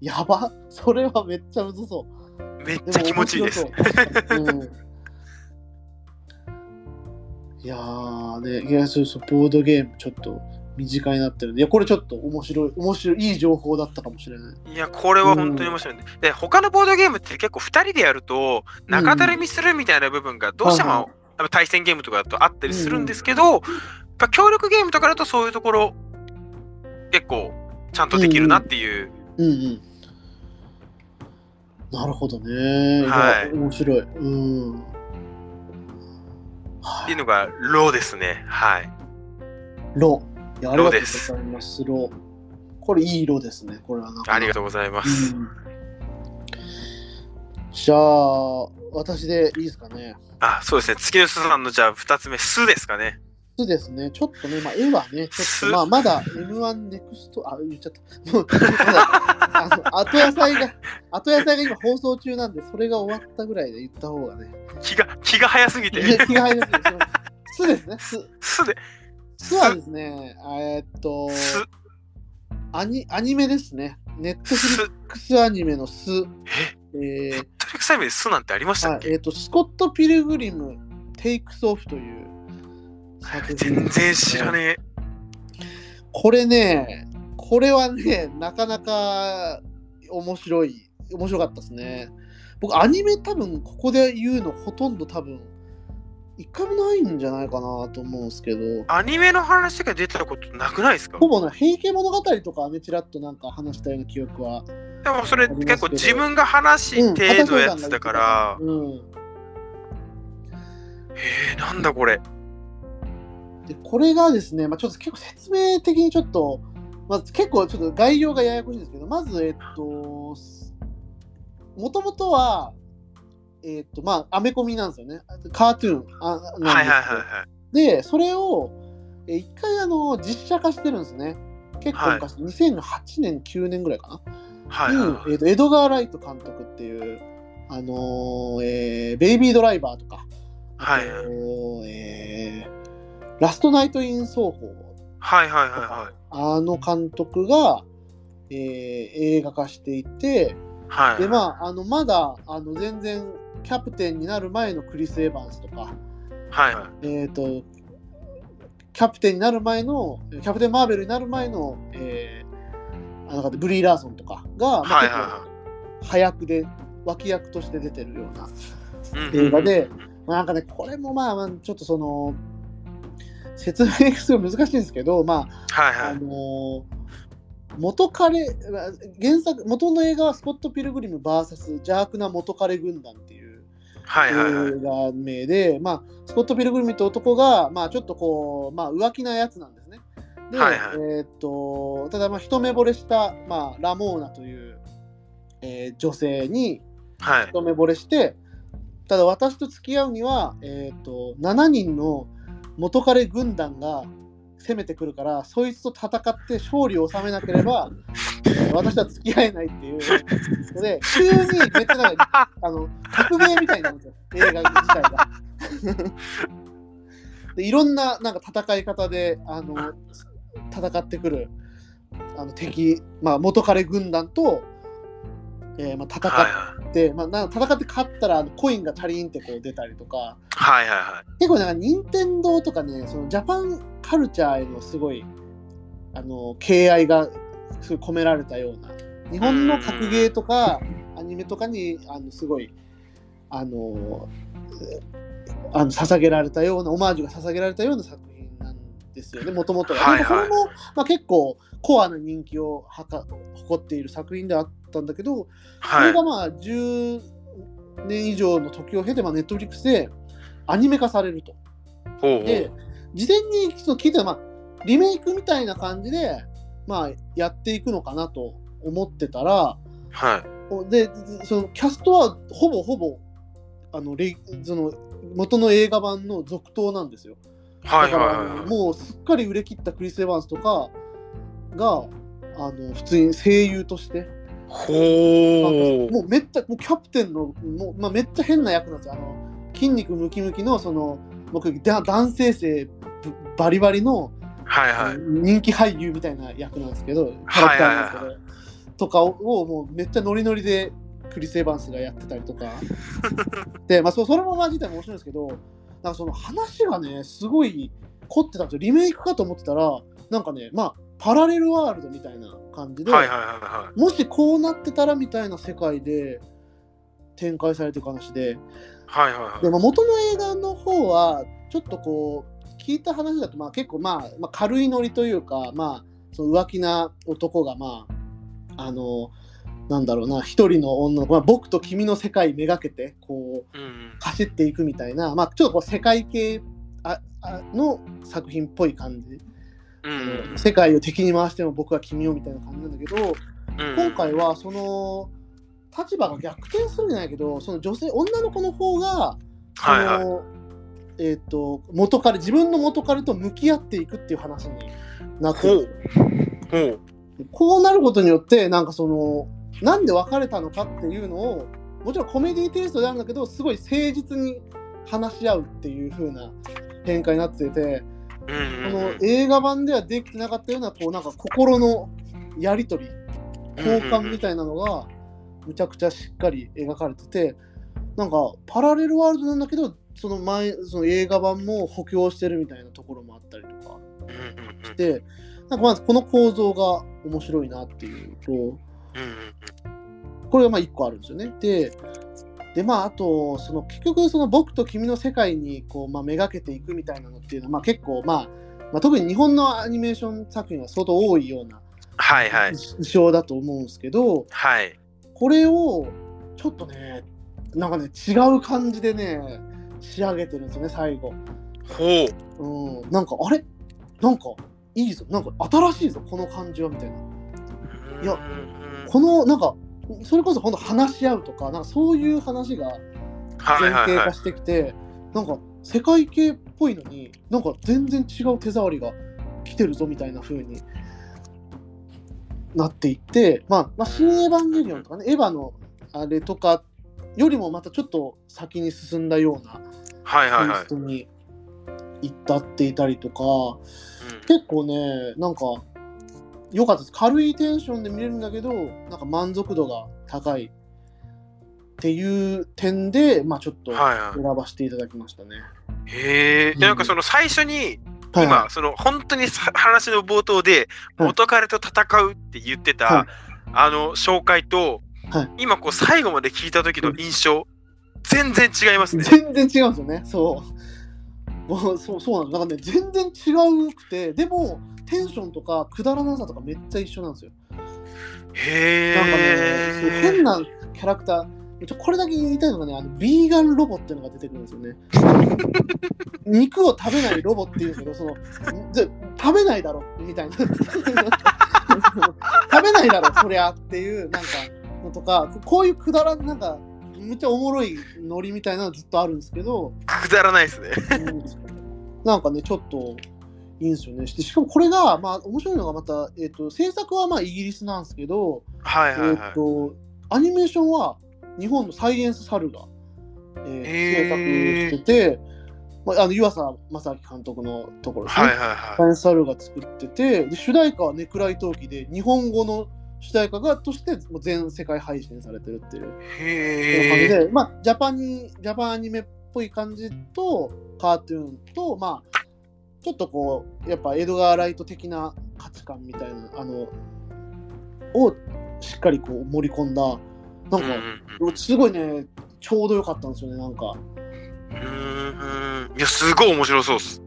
やば。それはめっちゃむずそう。めっちゃ気持ちいいです。いやーね、いやそうそう、ボードゲームちょっと身近になってるんで、いや、これちょっと面白い、面白い、いい情報だったかもしれない。いや、これは本当に面白いね。で、他のボードゲームって結構2人でやると、中だるみするみたいな部分がどうしてはいはも、やっぱ対戦ゲームとかだとあったりするんですけど、やっぱ協力ゲームとかだとそういうところ、結構ちゃんとできるなっていう。うんうん。なるほどね。はいや面白い。うん。はいっていうのがローですね。はい。ロ。いやありがとうロですございます。ロ。これいい色ですね。これは。ありがとうございます。うんじゃあ、私でいいですかね。あ、そうですね。月の人さんのじゃあ2つ目、すですかね。そうですね。ちょっとね、まあ、絵はね、ちょっすと、まあ、まだ M1 ネクスト、あ、言っちゃった。もう、まだ、あの、後野菜が、後野菜が今放送中なんで、それが終わったぐらいで言った方がね。気が、気が早すぎて。気が入りますね。そのすですね。す。すで、すはですね、えーっと、す、アニアニメですね。ネットフリす、ックスアニメのす。え、えートリックサイムですなんてありましたっけ？はいえーっと、スコット・ピルグリム・テイクス・オフという作品全然知らねえ。これね、これはね、なかなか面白い、面白かったですね。僕、アニメ多分、ここで言うのほとんど多分、一回もないんじゃないかなと思うんですけど、アニメの話が出てたことなくないですか？ほぼね、平家物語とかはね、ちらっとなんか話したような記憶は。でもそれ結構自分が話うん程度のやつだから、うん。えー、なんだこれ。で、これがですね、まあ、ちょっと結構説明的にちょっと、まあ、結構ちょっと概要がややこしいんですけど、まず、えっと、もともとは、えっと、まあ、アメコミなんですよね。カートゥーンあなんですけどはいはいはいはい。で、それを、え一回あの実写化してるんですね。結構昔、2008年、9年ぐらいかな。はいはいはいにえーとエドガー・ライト監督っていう、あのーえーベイビードライバーとか、はいあとえーラストナイト・イン・奏法はいはいはいはい。あの監督が、えー映画化していて、はい。でまあ、あのまだあの全然キャプテンになる前のクリス・エヴァンスとか、はいはい。えー、とキャプテンになる前のキャプテン・マーベルになる前の、えーあの方ブリー・ラーソンとかが、まあはい結構は早役で脇役として出てるような映画で、まあ、なんかねこれもまあまあちょっとその説明がすごい難しいんですけどまああはいはい。のー元彼まあ原作元の映画はスコット・ピルグリム VS 邪悪な元彼軍団っていうはいはいはい。映画名で、まあ、スコット・ピルグリムって男が、まあ、ちょっとこう、まあ、浮気なやつなんですね。で、はいはいえーっと、ただ、まあ、一目惚れした、まあ、ラモーナという、えー女性にはい。一目惚れして、ただ、私と付き合うには、えーっと、7人の元彼軍団が攻めてくるから、そいつと戦って勝利を収めなければ、えー私とは付き合えないっていうので、急にめっちゃなんか あの、革命みたいになるんですよ、映画自体が。でいろんななんか戦い方であの戦ってくるあの敵、まあ、元彼軍団と、えーまあ、戦はいはい。って、まあ、戦って勝ったらコインがチャリンってこう出たりとかはいはいはい。結構なんか任天堂とかねそのジャパンカルチャーへのすごいあの敬愛がすごい込められたような日本の格ゲーとかアニメとかにあのすごいあのえあの捧げられたようなオマージュが捧げられたような作ですよねもともとは。はれも、まあ、結構コアな人気をはか誇っている作品ではあったんだけど、そはいれが。まあ10年以上の時を経て、まあ、ネットフリックスでアニメ化されると。ほうほでう。、事前に聞いたら、まあ、リメイクみたいな感じで、まあ、やっていくのかなと思ってたら、はい。で、そのキャストはほぼほぼ、あのレイその元の映画版の続投なんですよ。はいはいはい。もうすっかり売れ切ったクリス・エヴァンスとかが、あの普通に声優として、ほう。もうめっちゃもうキャプテンのもう、まあ、めっちゃ変な役なんですよあの筋肉ムキムキのその僕だ男性性ぶバリバリの、はいはい。人気俳優みたいな役なんですけどキャラクターなんですけど、はいとかををもうめっちゃノリノリでクリス・エヴァンスがやってたりとか で、まあ、そそれもまあ自体も面白いんですけどなんかその話がねすごい凝ってたんですよリメイクかと思ってたらなんかねまあパラレルワールドみたいな感じで、はいはいはいはい。もしこうなってたらみたいな世界で展開されていく話で、はいはいはい。でまあ、元の映画の方はちょっとこう聞いた話だとまあ結構まあ、まあ、軽いノリというかまあその浮気な男がまああのなんだろうな一人の女の子、まあ、僕と君の世界めがけてこううんうん。走っていくみたいな、まあ、ちょっとこう世界系ああの作品っぽい感じ。うん世界を敵に回しても僕は君をみたいな感じなんだけど、うん。今回はその立場が逆転するんじゃないけどその女性女の子の方がそはいはい。のえっ、と元彼自分の元彼と向き合っていくっていう話になって。こうなることによってなんかそのなんで別れたのかっていうのをもちろんコメディテイストであるんだけどすごい誠実に話し合うっていう風な展開になってて、うんこの映画版ではできてなかったようなこうなんか心のやり取り交換みたいなのがむちゃくちゃしっかり描かれててなんかパラレルワールドなんだけどその前その映画版も補強してるみたいなところもあったりとかしてなんかまずこの構造が面白いなっていうとこれがまあ1個あるんですよね。ででまああとその結局その僕と君の世界にこう、まあ、めがけていくみたいなのっていうのは、まあ、結構、まあ、まあ特に日本のアニメーション作品は相当多いようなはいはい。印象だと思うんですけど、はい。これをちょっとねなんかね違う感じでね仕上げてるんですよね最後。ほう。うん、なんかあれ？なんかいいぞ。なんか新しいぞこの感じはみたいな。いやこのなんかそれこそ本当話し合うとかなんかそういう話がはい前提化はい。はいしてきて、なんか世界系っぽいのになんか全然違う手触りが来てるぞみたいな風になっていって、まあ、まあ、新エヴァンゲリオンとかね、エヴァのあれとかよりもまたちょっと先に進んだようなテイはいはいはい。ストに至っていたりとか、うん。結構ね、なんか良かったです。軽いテンションで見れるんだけど、なんか満足度が高いっていう点で、まあちょっとはいはい選ばせていただきましたね。へえ、うんなんかその最初にはい今その本当にさ話の冒頭ではい元彼と戦うって言ってた、はいあの紹介と、はい今こう最後まで聞いた時の印象、全然違いますね。全然違うんですよね。そう。そうそうなんです。なんかね、全然違くて、でも、テンションとかくだらなさとかめっちゃ一緒なんですよ。へなんかね。変なキャラクター、これだけ言いたいのがね、あのビーガンロボっていうのが出てくるんですよね。肉を食べないロボっていうんですけど、そのぜ食べないだろみたいな。食べないだろ、そりゃっていう、なんか、のとか、こういうくだらん、なんか、むっちゃおもろいノリみたいなのずっとあるんですけど、くだらないですね。うんなんかね、ちょっといいんですよね。してしかもこれが、まあ、面白いのがまた、えっ、と、制作はまあイギリスなんですけど、はいはいはい。と、アニメーションは日本のサイエンスサルが、えーへー制作してて、まあ、あの湯浅正明監督のところですね。はいはいはサイエンスサルが作ってて、で主題歌はネクライトーキで、日本語の主題歌がとして全世界配信されてるっていう。い。感じへえ。で、まあ、ジャパニジャパンアニメっぽい感じと、カートゥーンと、まあ、ちょっとこう、やっぱエドガー・ライト的な価値観みたいな、あの、をしっかりこう盛り込んだ、なんか、うんすごいね、ちょうどよかったんですよね、なんか。うんいやすごい面白そうっす。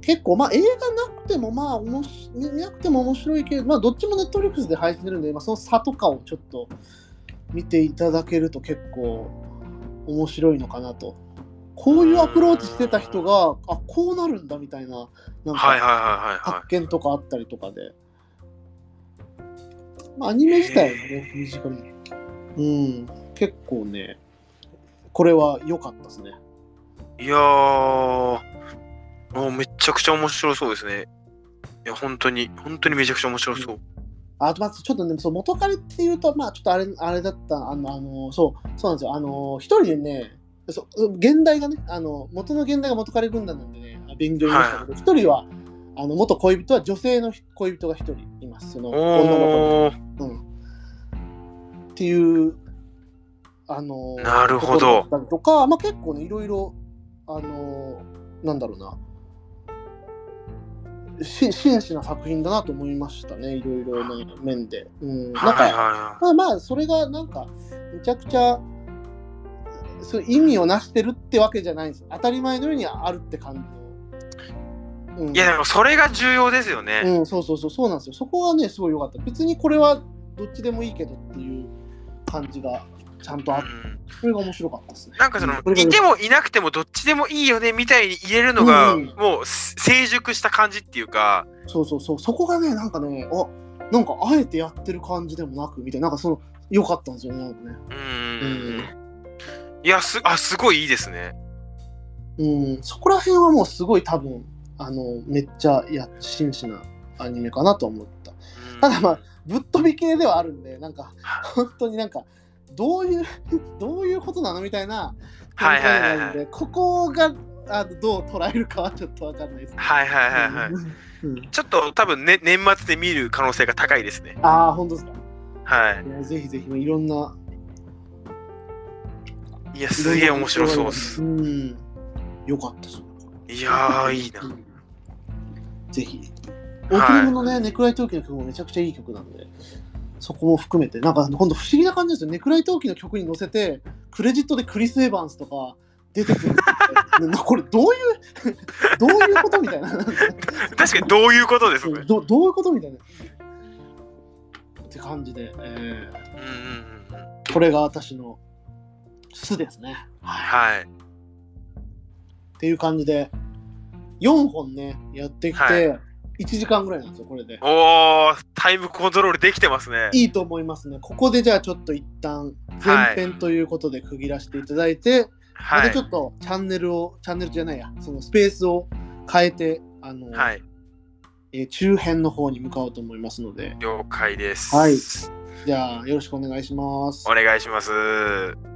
結構、まあ、映画なくても、まあ、おもし見なくても面白いけど、まあ、どっちもネットフリックスで配信してるんで、まあ、その差とかをちょっと見ていただけると結構面白いのかなと。こういうアプローチしてた人が、あ、こうなるんだみたいな、なんかはいはいはいはいは発見とかあったりとかで。まあ、アニメ自体はね、短い。うん、結構ね、これは良かったですね。い。いやー、もうめちゃくちゃ面白そうですね。いや本当に本当にめちゃくちゃ面白そう。あと、まずちょっとね、そう元彼っていうと、まあ、ちょっとあれあれだった、あの、あのそう、そうなんですよ。あの、一人でね、そう現代がね、あの、元の現代が元彼軍団なんでね、勉強にましたけど、一、人は、あの、元恋人は女性の恋人が一人います。その、女の子おー、に。うん。っていう、あの、なるほどとったりとか、まあ、結構ね、いろいろ、あの、なんだろうな、し真摯な作品だなと思いましたね、いろいろな面で。うん、なんか、はいはまあまあ、それがなんか、めちゃくちゃ、そう意味をなしてるってわけじゃないんです。当たり前のようにあるって感じの。うん、い。いやでもそれが重要ですよね。うん、そうそうそう、そうなんですよ。そこがね、すごい良かった。別にこれはどっちでもいいけどっていう感じがちゃんとあっそれが面白かったですね。なんかそのこれがいてもいなくてもどっちでもいいよねみたいに言えるのが、うんもう成熟した感じっていうかそうそうそう、そこがね、なんかね、あなんかあえてやってる感じでもなくみたいな、なんかその、良かったんですよね、なんかね。うーんいやすあすごいいいですねうん、そこら辺はもうすごい多分、あの、めっちゃや真摯なアニメかなと思った。うんただまあ、ぶっ飛び系ではあるんで、なんか、本当になんか、どういう、どういうことなのみたいなはいはいはいはい展開なので、ここがあのどう捉えるかはちょっとわかんないですね。はいはいはいはいうんちょっと多分、ね、年末で見る可能性が高いですねああ、本当ですか？はいいやぜひぜひ、いろんな。いやすげえ面白そうっすうん。よかったです。いやーいいなうんぜひ。オープニングのね、ネクライトーキの曲もめちゃくちゃいい曲なんで、そこも含めて、なんか今度不思議な感じですよ。ネクライトーキの曲に乗せて、クレジットでクリス・エヴァンスとか出てくる これどういう、どういうことみたいな。確かにどういうことですねどどういうことみたいな。って感じで、えうんうんうんうんーこれが私の巣ですね。はい。はいっていう感じで、4本ね、やってきて、はい1時間ぐらいなんですよ、これで。おータイムコントロールできてますねいいと思いますね。ここでじゃあちょっと一旦前編ということで区切らせていただいて、まはいたちょっとチャンネルを、チャンネルじゃないや、そのスペースを変えて、あの、はいえー中編の方に向かおうと思いますので、了解ですはいじゃあよろしくお願いします。お願いします